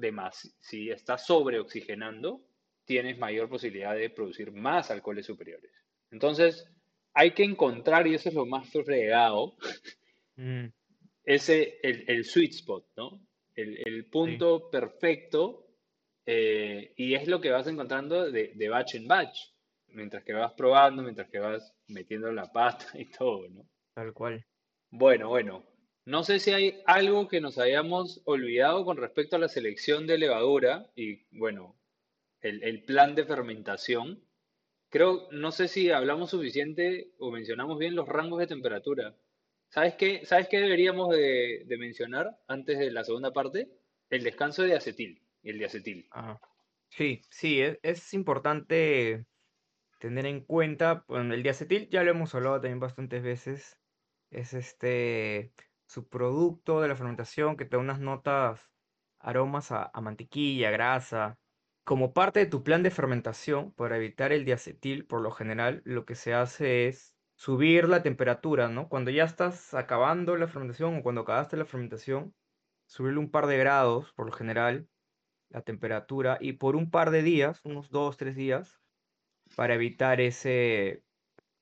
si estás sobreoxigenando, tienes mayor posibilidad de producir más alcoholes superiores. Entonces, hay que encontrar, y eso es lo más fregado, mm ese, el, el sweet spot, ¿no? El, el punto perfecto eh, y es lo que vas encontrando de, de, batch en batch, mientras que vas probando, mientras que vas metiendo la pasta y todo, ¿no? Tal cual. Bueno, bueno. No sé si hay algo que nos hayamos olvidado con respecto a la selección de levadura y, bueno, el, el plan de fermentación. Creo, no sé si hablamos suficiente o mencionamos bien los rangos de temperatura. ¿Sabes qué, ¿Sabes qué deberíamos de, mencionar antes de la segunda parte? El descanso de acetil y el de acetil. Sí, sí, es, importante tener en cuenta, bueno, el diacetil ya lo hemos hablado también bastantes veces, es este subproducto de la fermentación que te da unas notas, aromas a, a mantequilla, grasa. Como parte de tu plan de fermentación, para evitar el diacetil, por lo general, lo que se hace es subir la temperatura, ¿no? Cuando ya estás acabando la fermentación o cuando acabaste la fermentación, subirle un par de grados, por lo general, la temperatura, y por un par de días, unos dos, tres días, para evitar ese,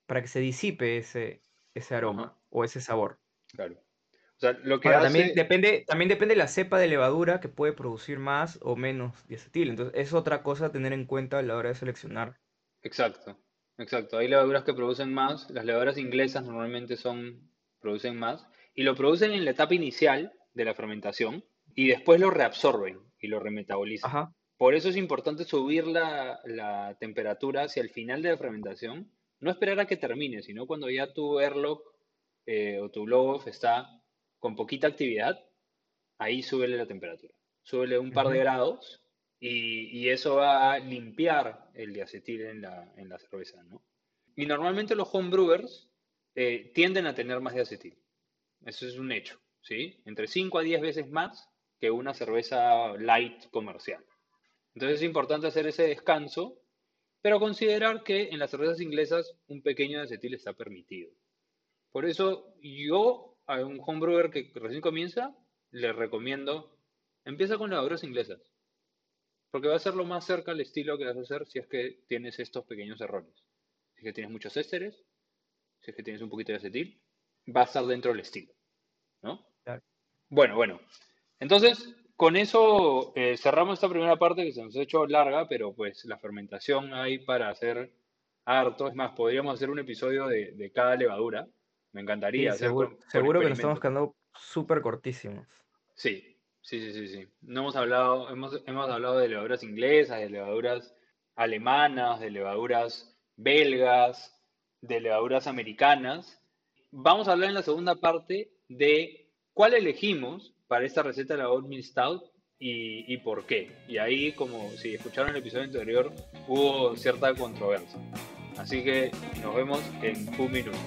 para que se disipe ese, ese aroma o ese sabor. Claro. O sea, lo que también, depende, también depende de la cepa de levadura que puede producir más o menos diacetil. Entonces, es otra cosa a tener en cuenta a la hora de seleccionar Exacto, exacto. Hay levaduras que producen más, las levaduras inglesas normalmente son, producen más, y lo producen en la etapa inicial de la fermentación y después lo reabsorben y lo remetabolizan. Ajá. Por eso es importante subir la, la temperatura hacia el final de la fermentación, no esperar a que termine, sino cuando ya tu airlock eh, o tu blow está con poquita actividad, ahí súbele la temperatura. Súbele un par de grados y, y eso va a limpiar el diacetil en la, en la cerveza, ¿no? Y normalmente los homebrewers eh, tienden a tener más diacetil. Eso es un hecho, ¿sí? Entre 5 a 10 veces más que una cerveza light comercial. Entonces es importante hacer ese descanso, pero considerar que en las cervezas inglesas un pequeño diacetil está permitido. Por eso yo a un homebrewer que recién comienza, le recomiendo, empieza con levaduras inglesas, porque va a ser lo más cerca al estilo que vas a hacer si es que tienes estos pequeños errores. Si es que tienes muchos ésteres, si es que tienes un poquito de acetil, va a estar dentro del estilo, ¿no? claro. Bueno, bueno. Entonces, con eso eh, cerramos esta primera parte que se nos ha hecho larga, pero pues la fermentación hay para hacer harto. Es más, podríamos hacer un episodio de, de cada levadura. Me encantaría Sí, hacer seguro, con, con seguro que nos estamos quedando súper cortísimos. Sí, sí, sí, sí, sí. No hemos hablado, hemos, hemos hablado de levaduras inglesas, de levaduras alemanas, de levaduras belgas, de levaduras americanas. Vamos a hablar en la segunda parte de cuál elegimos para esta receta la Oatmeal Stout y, y por qué. Y ahí, como si escucharon el episodio anterior, hubo cierta controversia. Así que nos vemos en un minuto.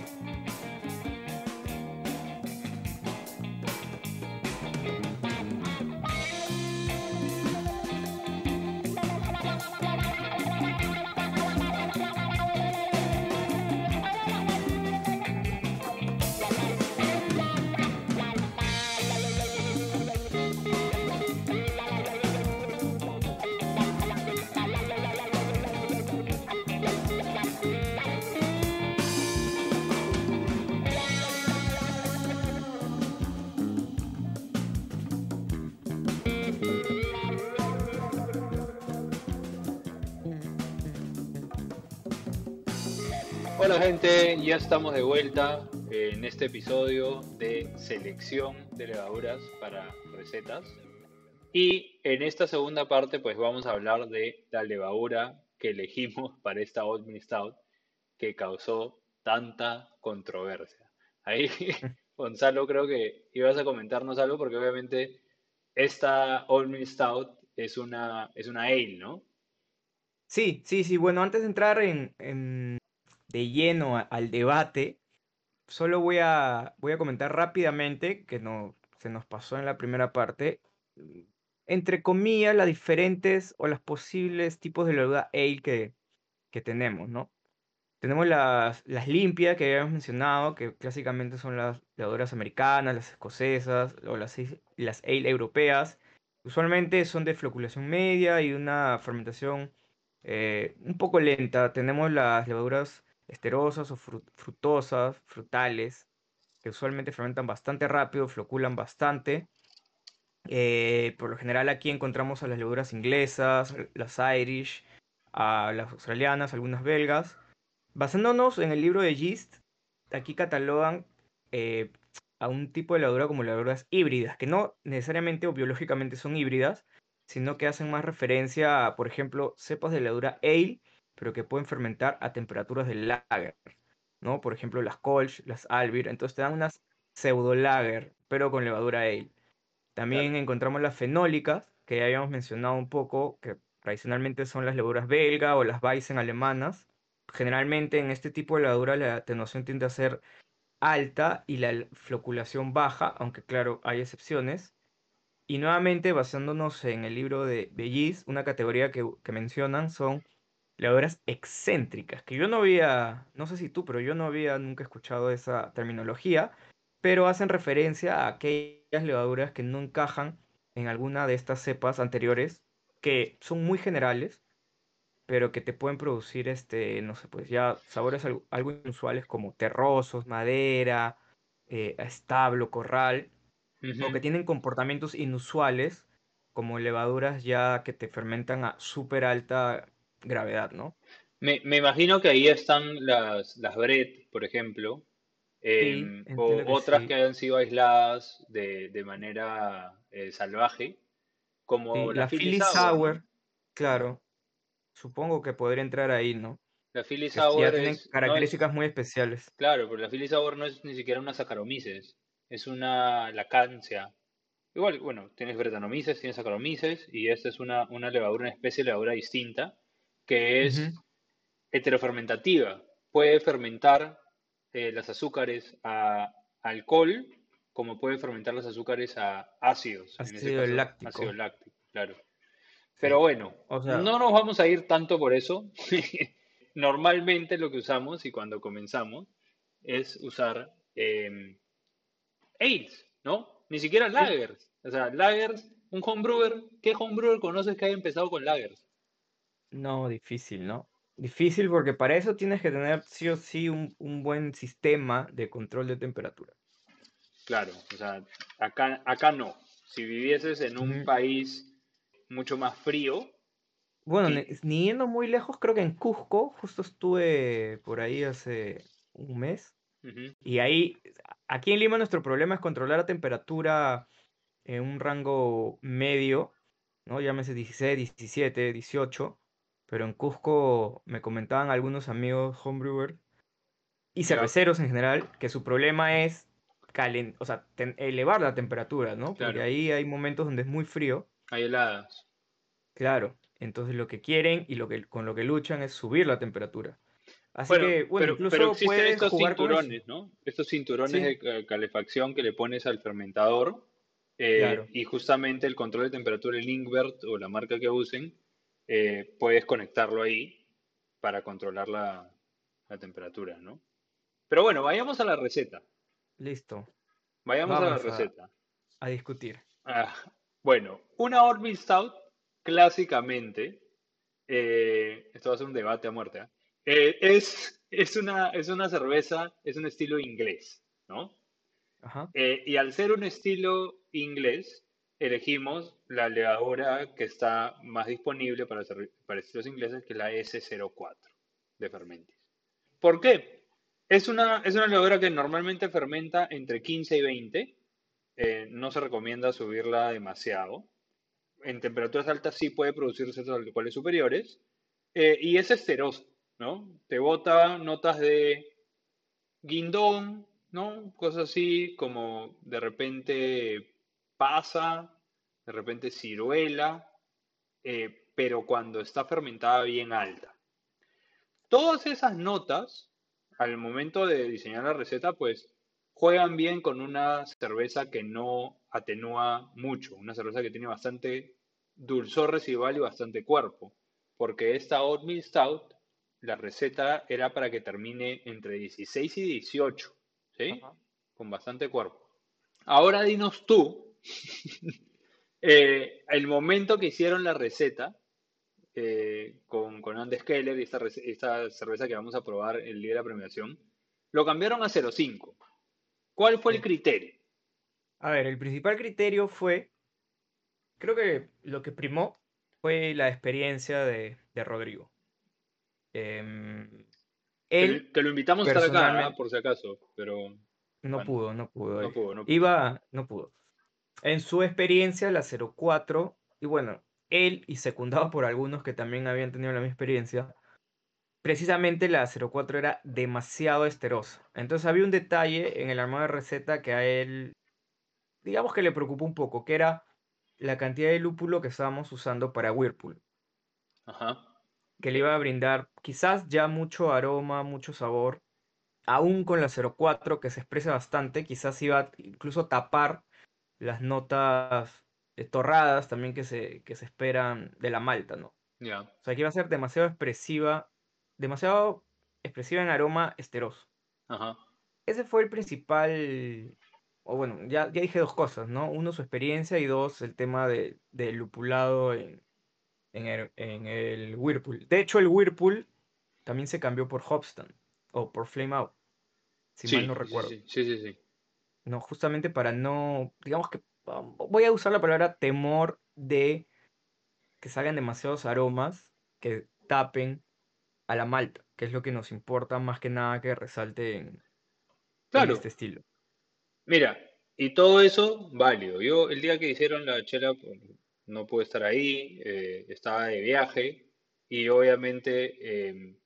Ya estamos de vuelta en este episodio de selección de levaduras para recetas. Y en esta segunda parte pues vamos a hablar de la levadura que elegimos para esta Oatmeal Stout que causó tanta controversia. Ahí, Gonzalo, creo que ibas a comentarnos algo porque obviamente esta Oatmeal Stout es una, es una ale, ¿no? Sí, sí, sí. Bueno, antes de entrar en, en- de lleno al debate, solo voy a, voy a comentar rápidamente que no, se nos pasó en la primera parte, entre comillas, las diferentes o las posibles tipos de levadura ale que, que tenemos, ¿no? Tenemos las, las limpias que ya hemos mencionado, que clásicamente son las levaduras americanas, las escocesas o las, las ale europeas. Usualmente son de floculación media y una fermentación eh, un poco lenta. Tenemos las levaduras esterosas o fru- frutosas, frutales, que usualmente fermentan bastante rápido, floculan bastante. Eh, por lo general aquí encontramos a las levaduras inglesas, las Irish, a las australianas, algunas belgas. Basándonos en el libro de Gist, aquí catalogan eh, a un tipo de levadura como levaduras híbridas, que no necesariamente o biológicamente son híbridas, sino que hacen más referencia a, por ejemplo, cepas de levadura ale, pero que pueden fermentar a temperaturas de lager, ¿no? Por ejemplo, las Kolsch, las Albir, entonces te dan unas pseudo lager, pero con levadura ale. Claro. También encontramos las fenólicas, que ya habíamos mencionado un poco, que tradicionalmente son las levaduras belga o las Weizen alemanas. Generalmente en este tipo de levadura la atenuación tiende a ser alta y la floculación baja, aunque claro, hay excepciones. Y nuevamente, basándonos en el libro de Bellis, una categoría que, que mencionan son levaduras excéntricas, que yo no había, no sé si tú, pero yo no había nunca escuchado esa terminología, pero hacen referencia a aquellas levaduras que no encajan en alguna de estas cepas anteriores, que son muy generales, pero que te pueden producir, este, no sé, pues ya sabores algo, algo inusuales como terrosos, madera, eh, establo, corral o que tienen comportamientos inusuales, como levaduras ya que te fermentan a súper alta gravedad, ¿no? Me, me imagino que ahí están las, las Brett, por ejemplo, Sí, em, o que otras sí. que hayan sido aisladas de, de manera eh, salvaje, como Sí, la la Philly Sour, ¿no? Sour, claro, supongo que podría entrar ahí, ¿no? La Philly Que s- ya Sour tienen es, no es, características muy especiales. claro, pero la Philly Sour no es ni siquiera una Saccharomyces, es una lacancia. Igual, bueno, tienes Brettanomyces, tienes Saccharomyces, y esta es una, una levadura, una especie de levadura distinta, que es heterofermentativa. Puede fermentar eh, las azúcares a alcohol, como puede fermentar los azúcares a ácidos, en ese Ácido caso ácido láctico, láctico, claro. Pero bueno, O sea, no nos vamos a ir tanto por eso. Normalmente lo que usamos y cuando comenzamos es usar eh, ales, ¿no? Ni siquiera lagers. O sea, lagers, un homebrewer, ¿qué homebrewer conoces que haya empezado con lagers? No, difícil, ¿no? Difícil porque para eso tienes que tener sí o sí un, un buen sistema de control de temperatura. Claro, o sea, acá, acá no. Si vivieses en un país mucho más frío, Bueno, ni, yendo muy lejos, creo que en Cusco, justo estuve por ahí hace un mes. Y ahí, aquí en Lima nuestro problema es controlar la temperatura en un rango medio, ¿no? Llámese 16, 17, 18. Pero en Cusco me comentaban algunos amigos homebrewers y cerveceros en general que su problema es calen- o sea, elevar la temperatura, ¿no? Porque ahí hay momentos donde es muy frío, hay heladas. claro. Entonces lo que quieren y lo que, con lo que luchan es subir la temperatura. Así Bueno, que, bueno, pero, pero incluso existen puedes estos jugar con cinturones, ¿no? Estos cinturones Sí, de ca- calefacción que le pones al fermentador eh, claro. y justamente el control de temperatura, el Inkbert o la marca que usen, eh, puedes conectarlo ahí para controlar la, la temperatura, ¿no? Pero bueno, vayamos a la receta. Listo. Vayamos a la Vamos a, receta. a discutir. Ah, bueno, una Oatmeal Stout, clásicamente, eh, esto va a ser un debate a muerte, ¿ah? Eh, es, es una, es una cerveza, es un estilo inglés, ¿no? Ajá. Eh, y al ser un estilo inglés, elegimos la levadura que está más disponible para, para estilos ingleses, que es la S04 de Fermentis. ¿Por qué? Es una, es una levadura que normalmente fermenta entre 15 y 20. eh, no se recomienda subirla demasiado. En temperaturas altas sí puede producir ciertos alcoholes superiores. eh, y es esterosa, ¿no? Te bota notas de guindón, ¿no? Cosas así como de repente pasa, de repente ciruela, eh, pero cuando está fermentada bien alta. Todas esas notas, al momento de diseñar la receta, pues juegan bien con una cerveza que no atenúa mucho, una cerveza que tiene bastante dulzor residual y bastante cuerpo, porque esta Oatmeal Stout, la receta era para que termine entre 16 y 18, ¿sí? Con bastante cuerpo. Ahora dinos tú, eh, el momento que hicieron la receta, eh, con, con Andes Keller y esta, esta cerveza que vamos a probar el día de la premiación, lo cambiaron a 0.5. ¿Cuál fue el criterio? A ver, el principal criterio fue, creo que lo que primó fue la experiencia de, de Rodrigo. Que él lo, que lo invitamos a estar acá, ¿ah? por si acaso, pero no bueno, pudo, no pudo. no eh. pudo, no pudo. Iba, no pudo. En su experiencia, la 04, y bueno, él y secundado por algunos que también habían tenido la misma experiencia, precisamente la 04 era demasiado esterosa. Entonces había un detalle en el armado de receta que a él, digamos que le preocupó un poco, que era la cantidad de lúpulo que estábamos usando para Whirlpool, Ajá. que le iba a brindar quizás ya mucho aroma, mucho sabor, aún con la 04 que se expresa bastante, quizás iba a incluso tapar las notas torradas también que se, que se esperan de la malta, ¿no? ya, O sea, que iba a ser demasiado expresiva, demasiado expresiva en aroma esteroso. ajá. Ese fue el principal, o bueno, ya, ya dije dos cosas, ¿no? Uno, su experiencia y dos, el tema de, del lupulado en, en el, en el Whirlpool. De hecho, el Whirlpool también se cambió por Hopstand o por Flame Out, si mal no recuerdo. sí, sí, sí, sí. No, justamente para no, digamos que um, voy a usar la palabra temor de que salgan demasiados aromas que tapen a la malta, que es lo que nos importa más que nada que resalte en, en Claro, este estilo. mira, y todo eso válido. Yo el día que hicieron la chela pues, no pude estar ahí, eh, estaba de viaje y obviamente em,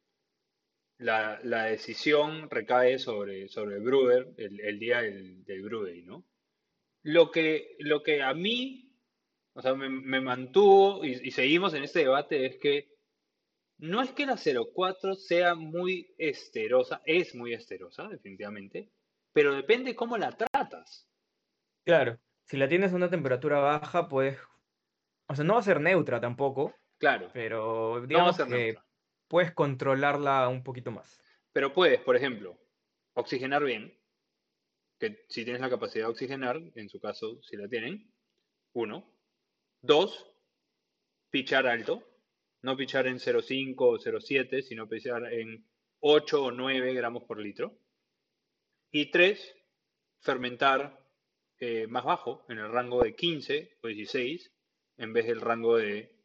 la, la decisión recae sobre, sobre el brewer el, el día del, del brew day, ¿no? Lo que, lo que a mí, o sea, me, me mantuvo y, y seguimos en este debate es que no es que la 04 sea muy esterosa, es muy esterosa, definitivamente, pero depende cómo la tratas. Claro, si la tienes a una temperatura baja, pues, o sea, no va a ser neutra tampoco, Claro, pero no va a digamos ser que neutra. Puedes controlarla un poquito más. Pero puedes, por ejemplo, oxigenar bien, que si tienes la capacidad de oxigenar, en su caso, si la tienen, uno. Dos, pichar alto, no pichar en 0,5 o 0,7, sino pichar en 8 o 9 gramos por litro. Y tres, fermentar eh, más bajo, en el rango de 15 o 16, en vez del rango de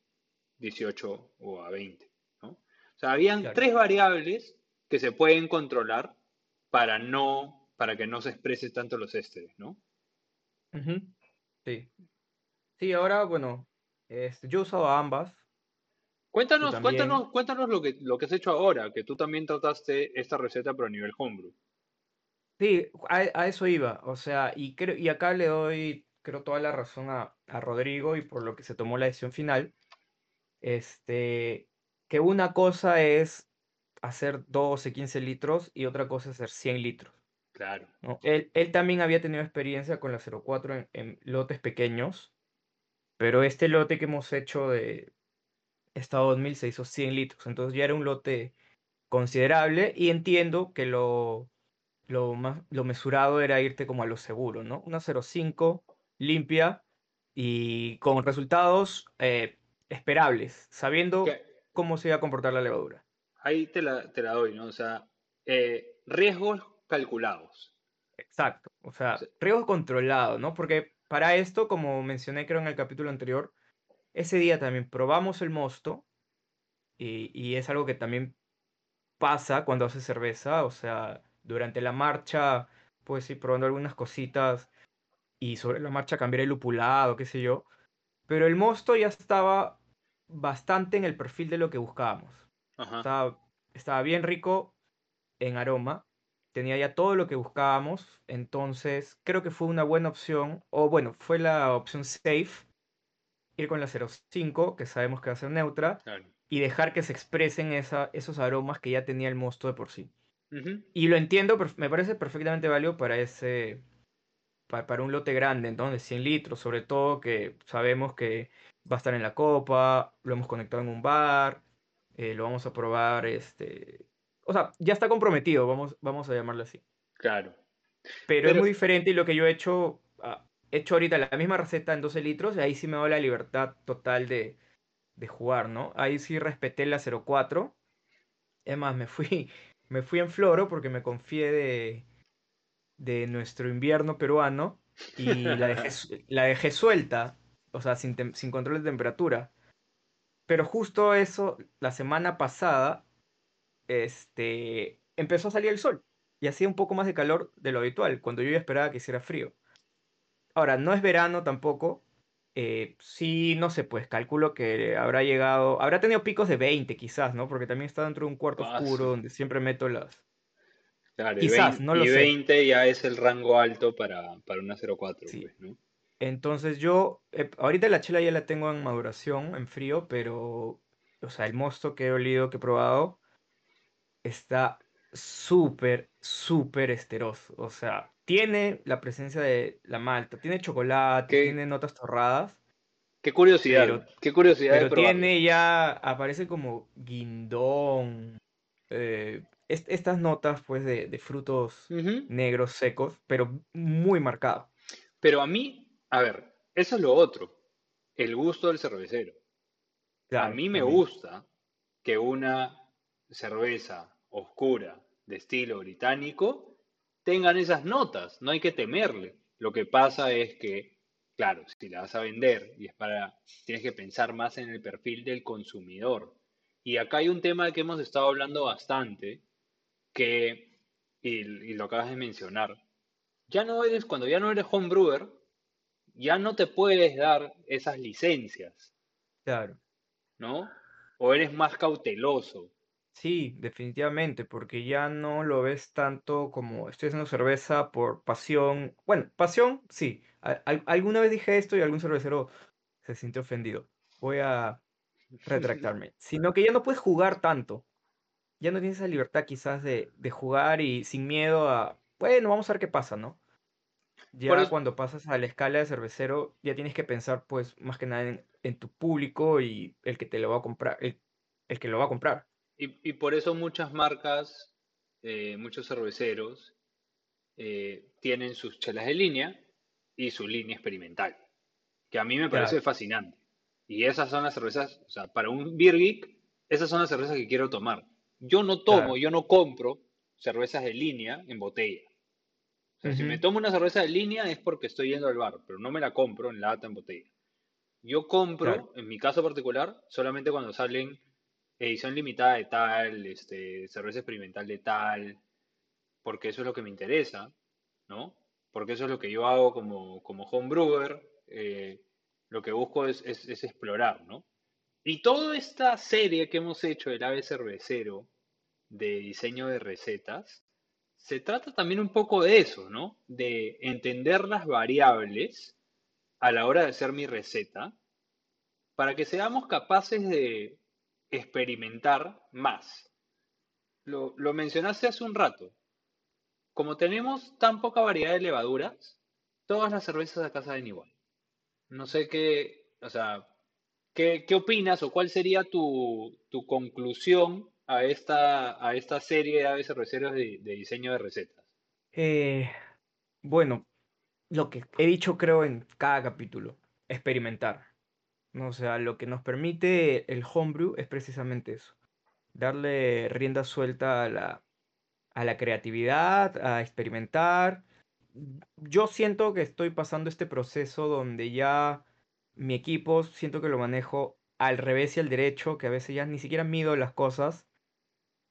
18 o a 20. Sea, habían Claro. tres variables que se pueden controlar para no, para que no se exprese tanto los ésteres, ¿no? Sí. Sí, ahora, bueno, este, yo usaba ambas, Cuéntanos, también. cuéntanos, cuéntanos lo que, lo que has hecho ahora, que tú también trataste esta receta pero a nivel homebrew. Sí, a, a eso iba, o sea, y creo, y acá le doy, creo, toda la razón a, a Rodrigo y por lo que se tomó la decisión final, este, que una cosa es hacer 12, 15 litros y otra cosa es hacer 100 litros, Claro, ¿no? Él, él también había tenido experiencia con la 04 en, en lotes pequeños, pero este lote que hemos hecho de Estado 2000 se hizo 100 litros, entonces ya era un lote considerable y entiendo que lo, lo más, lo mesurado era irte como a lo seguro, ¿no? Una 0.5 limpia y con resultados eh, esperables, sabiendo cómo se iba a comportar la levadura. ahí te la, te la doy, ¿no? O sea, eh, riesgos calculados. Exacto, o sea, sea, riesgo controlado, ¿no? Porque para esto, como mencioné creo en el capítulo anterior, ese día también probamos el mosto y, y es algo que también pasa cuando haces cerveza, o sea, durante la marcha puedes ir probando algunas cositas y sobre la marcha cambiar el lupulado, qué sé yo, pero el mosto ya estaba bastante en el perfil de lo que buscábamos. ajá, Estaba, estaba bien rico en aroma, tenía ya todo lo que buscábamos, entonces creo que fue una buena opción, o bueno, fue la opción safe, ir con la 05, que sabemos que va a ser neutra, claro. y dejar que se expresen esa, esos aromas que ya tenía el mosto de por sí. Y lo entiendo, me parece perfectamente válido para ese, pa- para un lote grande, entonces 100 litros, sobre todo que sabemos que va a estar en la copa, lo hemos conectado en un bar, eh, lo vamos a probar, este, o sea, ya está comprometido, vamos, vamos a llamarlo así. Claro. Pero es muy diferente y lo que yo he hecho, ah, he hecho ahorita la misma receta en 12 litros, y ahí sí me da la libertad total de, de jugar, ¿no? Ahí sí respeté la 04. Es más, me fui, me fui en floro porque me confié de, de nuestro invierno peruano y la dejé, la dejé suelta, o sea, sin, sin control de temperatura. Pero justo eso, la semana pasada, este, empezó a salir el sol y hacía un poco más de calor de lo habitual, cuando yo ya esperaba que hiciera frío. Ahora, no es verano tampoco. eh, sí, no sé, pues calculo que habrá llegado, habrá tenido picos de 20 quizás, ¿no? Porque también está dentro de un cuarto ah, oscuro donde siempre meto las... claro, y Quizás, 20, no lo y sé. 20 ya es el rango alto para, para una 04, Sí. pues, ¿no? Entonces yo, eh, ahorita la chela ya la tengo en maduración, en frío, pero, o sea, el mosto que he olido, que he probado, está súper, súper esteroso. O sea, tiene la presencia de la malta, tiene chocolate, Qué, tiene notas torradas, qué curiosidad, pero, qué curiosidad pero tiene ya, aparece como guindón, eh, est- estas notas pues de, de frutos Ujú. negros secos, pero muy marcado. Pero a mí, a ver, eso es lo otro, el gusto del cervecero. A Claro, mí me también. gusta que una cerveza oscura de estilo británico tengan esas notas, no hay que temerle. Lo que pasa es que, claro, si la vas a vender y es para, tienes que pensar más en el perfil del consumidor. Y acá hay un tema que hemos estado hablando bastante, que, y, y lo acabas de mencionar, ya no eres, cuando ya no eres homebrewer, ya no te puedes dar esas licencias, Claro. ¿no? O eres más cauteloso. Sí, definitivamente, porque ya no lo ves tanto como estoy haciendo cerveza por pasión. Bueno, pasión, sí. Al- alguna vez dije esto y algún cervecero se sintió ofendido. Voy a retractarme. Sino que ya no puedes jugar tanto. Ya no tienes esa libertad quizás de, de jugar y sin miedo a, bueno, vamos a ver qué pasa, ¿no? Ya eso, cuando pasas a la escala de cervecero, ya tienes que pensar, pues, más que nada en, en tu público y el que te lo va a comprar, el, el que lo va a comprar. y, y por eso muchas marcas, eh, muchos cerveceros, eh, tienen sus chelas de línea y su línea experimental, que a mí me parece Claro, fascinante. Y esas son las cervezas, o sea, para un beer geek, esas son las cervezas que quiero tomar. Yo no tomo, claro. yo no compro cervezas de línea en botella. Sea, si me tomo una cerveza de línea es porque estoy yendo al bar, pero no me la compro en lata, en botella. Yo claro. compro, en mi caso particular, solamente cuando salen edición limitada de tal, este, cerveza experimental de tal, porque eso es lo que me interesa, ¿no? Porque eso es lo que yo hago como, como homebrewer, eh, lo que busco es, es- es explorar, ¿no? Y toda esta serie que hemos hecho del ave cervecero de diseño de recetas, se trata también un poco de eso, ¿no? De entender las variables a la hora de hacer mi receta para que seamos capaces de experimentar más. Lo, lo mencionaste hace un rato. Como tenemos tan poca variedad de levaduras, todas las cervezas acá saben igual. No sé qué, o sea, ¿qué, qué opinas o cuál sería tu, tu conclusión a esta, a esta serie de aves de, de diseño de recetas? Eh, bueno, lo que he dicho creo en cada capítulo, experimentar. ¿no? O sea, lo que nos permite el homebrew es precisamente eso, darle rienda suelta a la, a la creatividad, a experimentar. Yo siento que estoy pasando este proceso donde ya mi equipo siento que lo manejo al revés y al derecho, que a veces ya ni siquiera mido las cosas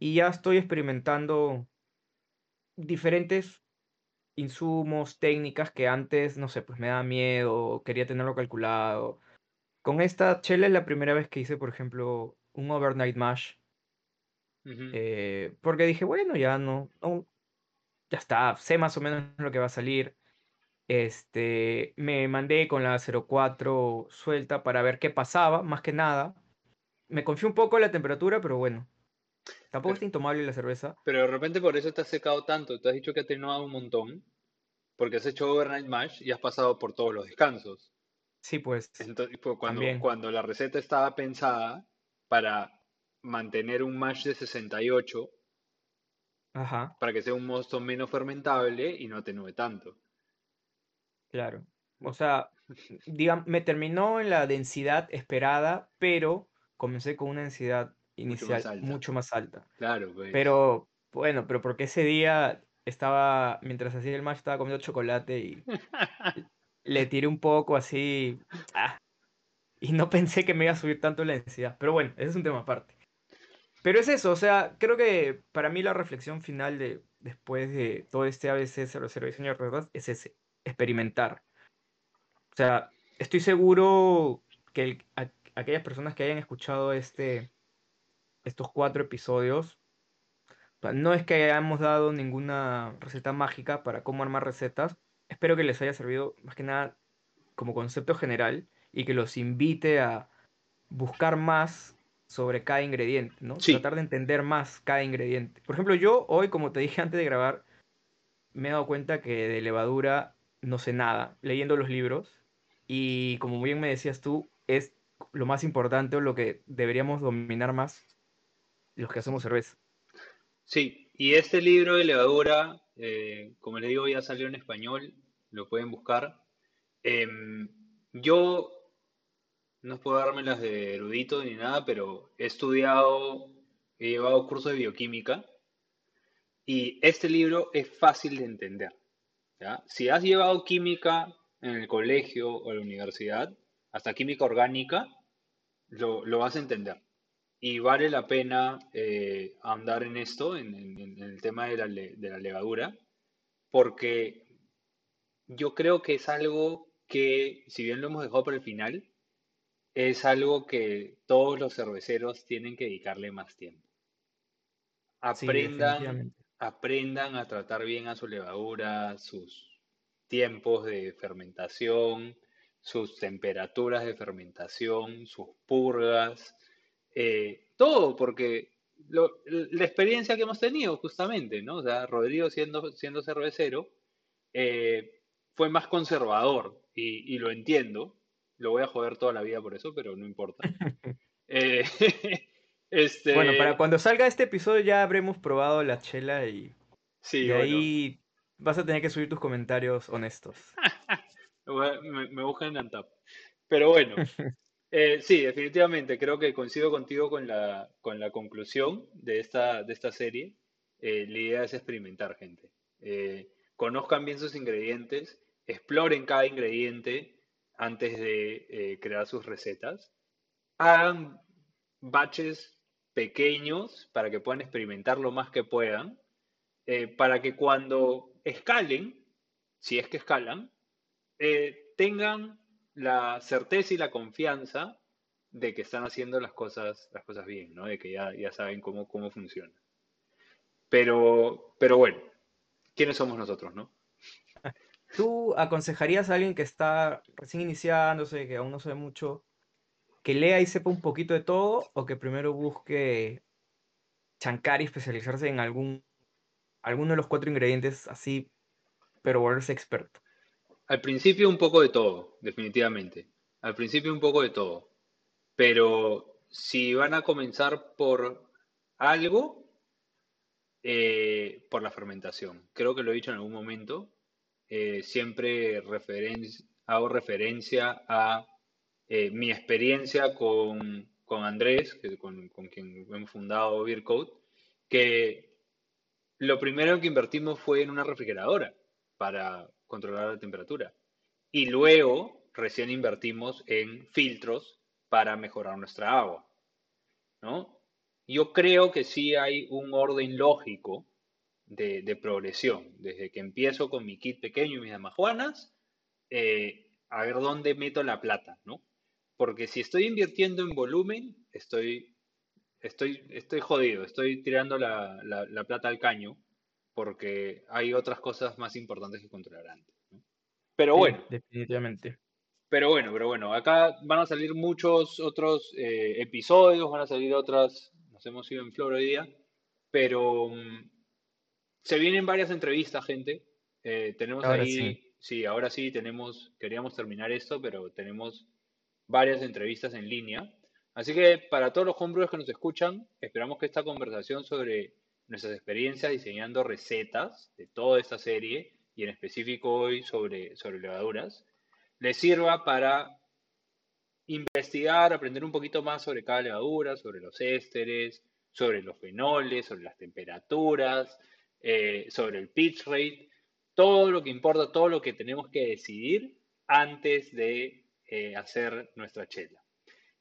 y ya estoy experimentando diferentes insumos, técnicas que antes, no sé, pues me daba miedo, quería tenerlo calculado. Con esta chela es la primera vez que hice, por ejemplo, un overnight mash, eh, porque dije, bueno, ya no, no, ya está, sé más o menos lo que va a salir. Este, me mandé con la 04 suelta para ver qué pasaba, más que nada. Me confié un poco en la temperatura, pero bueno, tampoco Pero, está intomable la cerveza. pero de repente por eso te has secado tanto. Te has dicho que has atenuado un montón, porque has hecho overnight mash y has pasado por todos los descansos. Sí, pues, Entonces, pues, cuando, cuando la receta estaba pensada para mantener un mash de 68, Ajá, para que sea un mosto menos fermentable y no atenúe tanto. claro. O sea, digamos, me terminó en la densidad esperada, pero comencé con una densidad Mucho más inicial alta. mucho más alta. Claro, pues. Pero, bueno, pero porque ese día estaba, mientras hacía el match, estaba comiendo chocolate y le tiré un poco así, ah, y no pensé que me iba a subir tanto la densidad. Pero bueno, ese es un tema aparte. Pero es eso, o sea, creo que para mí la reflexión final de después de todo este ABC 00 diseño de ruedas es ese, experimentar. O sea, estoy seguro que el- a- aquellas personas que hayan escuchado este, estos cuatro episodios, no es que hayamos dado ninguna receta mágica para cómo armar recetas. Espero que les haya servido más que nada como concepto general y que los invite a buscar más sobre cada ingrediente, ¿no? Sí, Tratar de entender más cada ingrediente. Por ejemplo, yo hoy, como te dije antes de grabar, me he dado cuenta que de levadura no sé nada, leyendo los libros, y como bien me decías tú, es lo más importante o lo que deberíamos dominar más los que hacemos cerveza. sí. Y este libro de levadura, eh, como les digo, ya salió en español, lo pueden buscar. Em, yo no puedo darme las de erudito ni nada, pero he estudiado, he llevado cursos de bioquímica y este libro es fácil de entender. ¿ya? Si has llevado química en el colegio o la universidad, hasta química orgánica, lo, lo vas a entender. Y vale la pena eh, andar en esto, en, el tema de la, de la levadura, porque yo creo que es algo que, si bien lo hemos dejado para el final, es algo que todos los cerveceros tienen que dedicarle más tiempo. Aprendan, aprendan a tratar bien a su levadura, sus tiempos de fermentación, sus temperaturas de fermentación, sus purgas, eh, todo, porque la experiencia que hemos tenido justamente, ¿no? O sea, Rodrigo siendo, siendo cervecero, eh, fue más conservador y, lo entiendo. Lo voy a joder toda la vida por eso, pero no importa. Eh, este... Bueno, para cuando salga este episodio ya habremos probado la chela y, sí, ahí vas a tener que subir tus comentarios honestos. me, me buscan en Antap. Pero bueno, eh, sí, definitivamente, creo que coincido contigo con la, con la conclusión de esta, de esta serie. Eh, la idea es experimentar, gente. conozcan bien sus ingredientes exploren cada ingrediente antes de eh, crear sus recetas. Hagan baches pequeños para que puedan experimentar lo más que puedan, eh, para que cuando escalen, si es que escalan, eh, tengan la certeza y la confianza de que están haciendo las cosas, las cosas bien, ¿no? de que ya, ya saben cómo, cómo funciona. Pero, pero bueno, ¿quiénes somos nosotros? no? ¿Tú aconsejarías a alguien que está recién iniciándose, que aún no sabe mucho, que lea y sepa un poquito de todo o que primero busque chancar y especializarse en algún alguno de los cuatro ingredientes así, pero volverse experto? Al principio un poco de todo, definitivamente. Al principio un poco de todo. Pero si van a comenzar por algo, eh, por la fermentación. Creo que lo he dicho en algún momento. Eh, siempre hago referencia a eh, mi experiencia con, Andrés, con, quien hemos fundado Beercode, que lo primero que invertimos fue en una refrigeradora para controlar la temperatura. Y luego recién invertimos en filtros para mejorar nuestra agua. ¿no? Yo creo que sí hay un orden lógico de, progresión, desde que empiezo con mi kit pequeño y mis damajuanas, eh, a ver dónde meto la plata, ¿no? Porque si estoy invirtiendo en volumen, estoy, estoy, estoy jodido, estoy tirando la, plata al caño, porque hay otras cosas más importantes que controlar antes. Pero bueno. definitivamente. Pero bueno, pero bueno, acá van a salir muchos otros eh, episodios, van a salir otras, nos hemos ido en flor hoy día, pero mm, se vienen varias entrevistas, gente. Eh, tenemos ahí, sí. ahora sí tenemos, queríamos terminar esto, pero tenemos varias entrevistas en línea. Así que para todos los homebrewers que nos escuchan, esperamos que esta conversación sobre nuestras experiencias diseñando recetas de toda esta serie y en específico hoy sobre, sobre levaduras, les sirva para investigar, aprender un poquito más sobre cada levadura, sobre los ésteres, sobre los fenoles, sobre las temperaturas, eh, sobre el pitch rate, todo lo que importa, todo lo que tenemos que decidir antes de eh, hacer nuestra chela.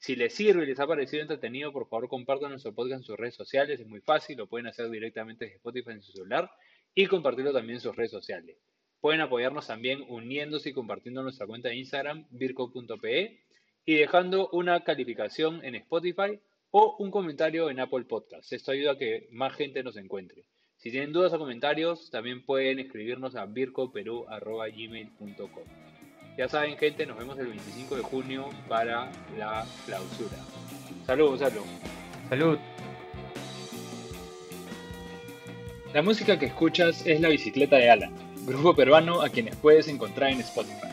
Si les sirve y les ha parecido entretenido, por favor compartan nuestro podcast en sus redes sociales, es muy fácil, lo pueden hacer directamente desde Spotify en su celular y compartirlo también en sus redes sociales. Pueden apoyarnos también uniéndose y compartiendo nuestra cuenta de Instagram, virco.pe, y dejando una calificación en Spotify o un comentario en Apple Podcasts. Esto ayuda a que más gente nos encuentre. Si tienen dudas o comentarios, también pueden escribirnos a vircoperu.gmail.com. Ya saben, gente, nos vemos el 25 de junio para la clausura. Saludos, salud. Salud. La música que escuchas es La Bicicleta de Alan, grupo peruano a quienes puedes encontrar en Spotify.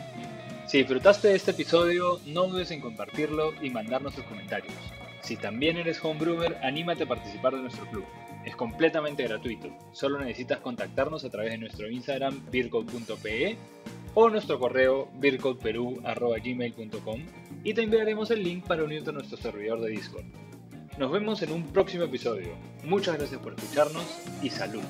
Si disfrutaste de este episodio, no dudes en compartirlo y mandarnos tus comentarios. Si también eres homebrewer, anímate a participar de nuestro club. Es completamente gratuito. Solo necesitas contactarnos a través de nuestro Instagram vircode.pe o nuestro correo vircodeperu.gmail.com y te enviaremos el link para unirte a nuestro servidor de Discord. Nos vemos en un próximo episodio. Muchas gracias por escucharnos y salud.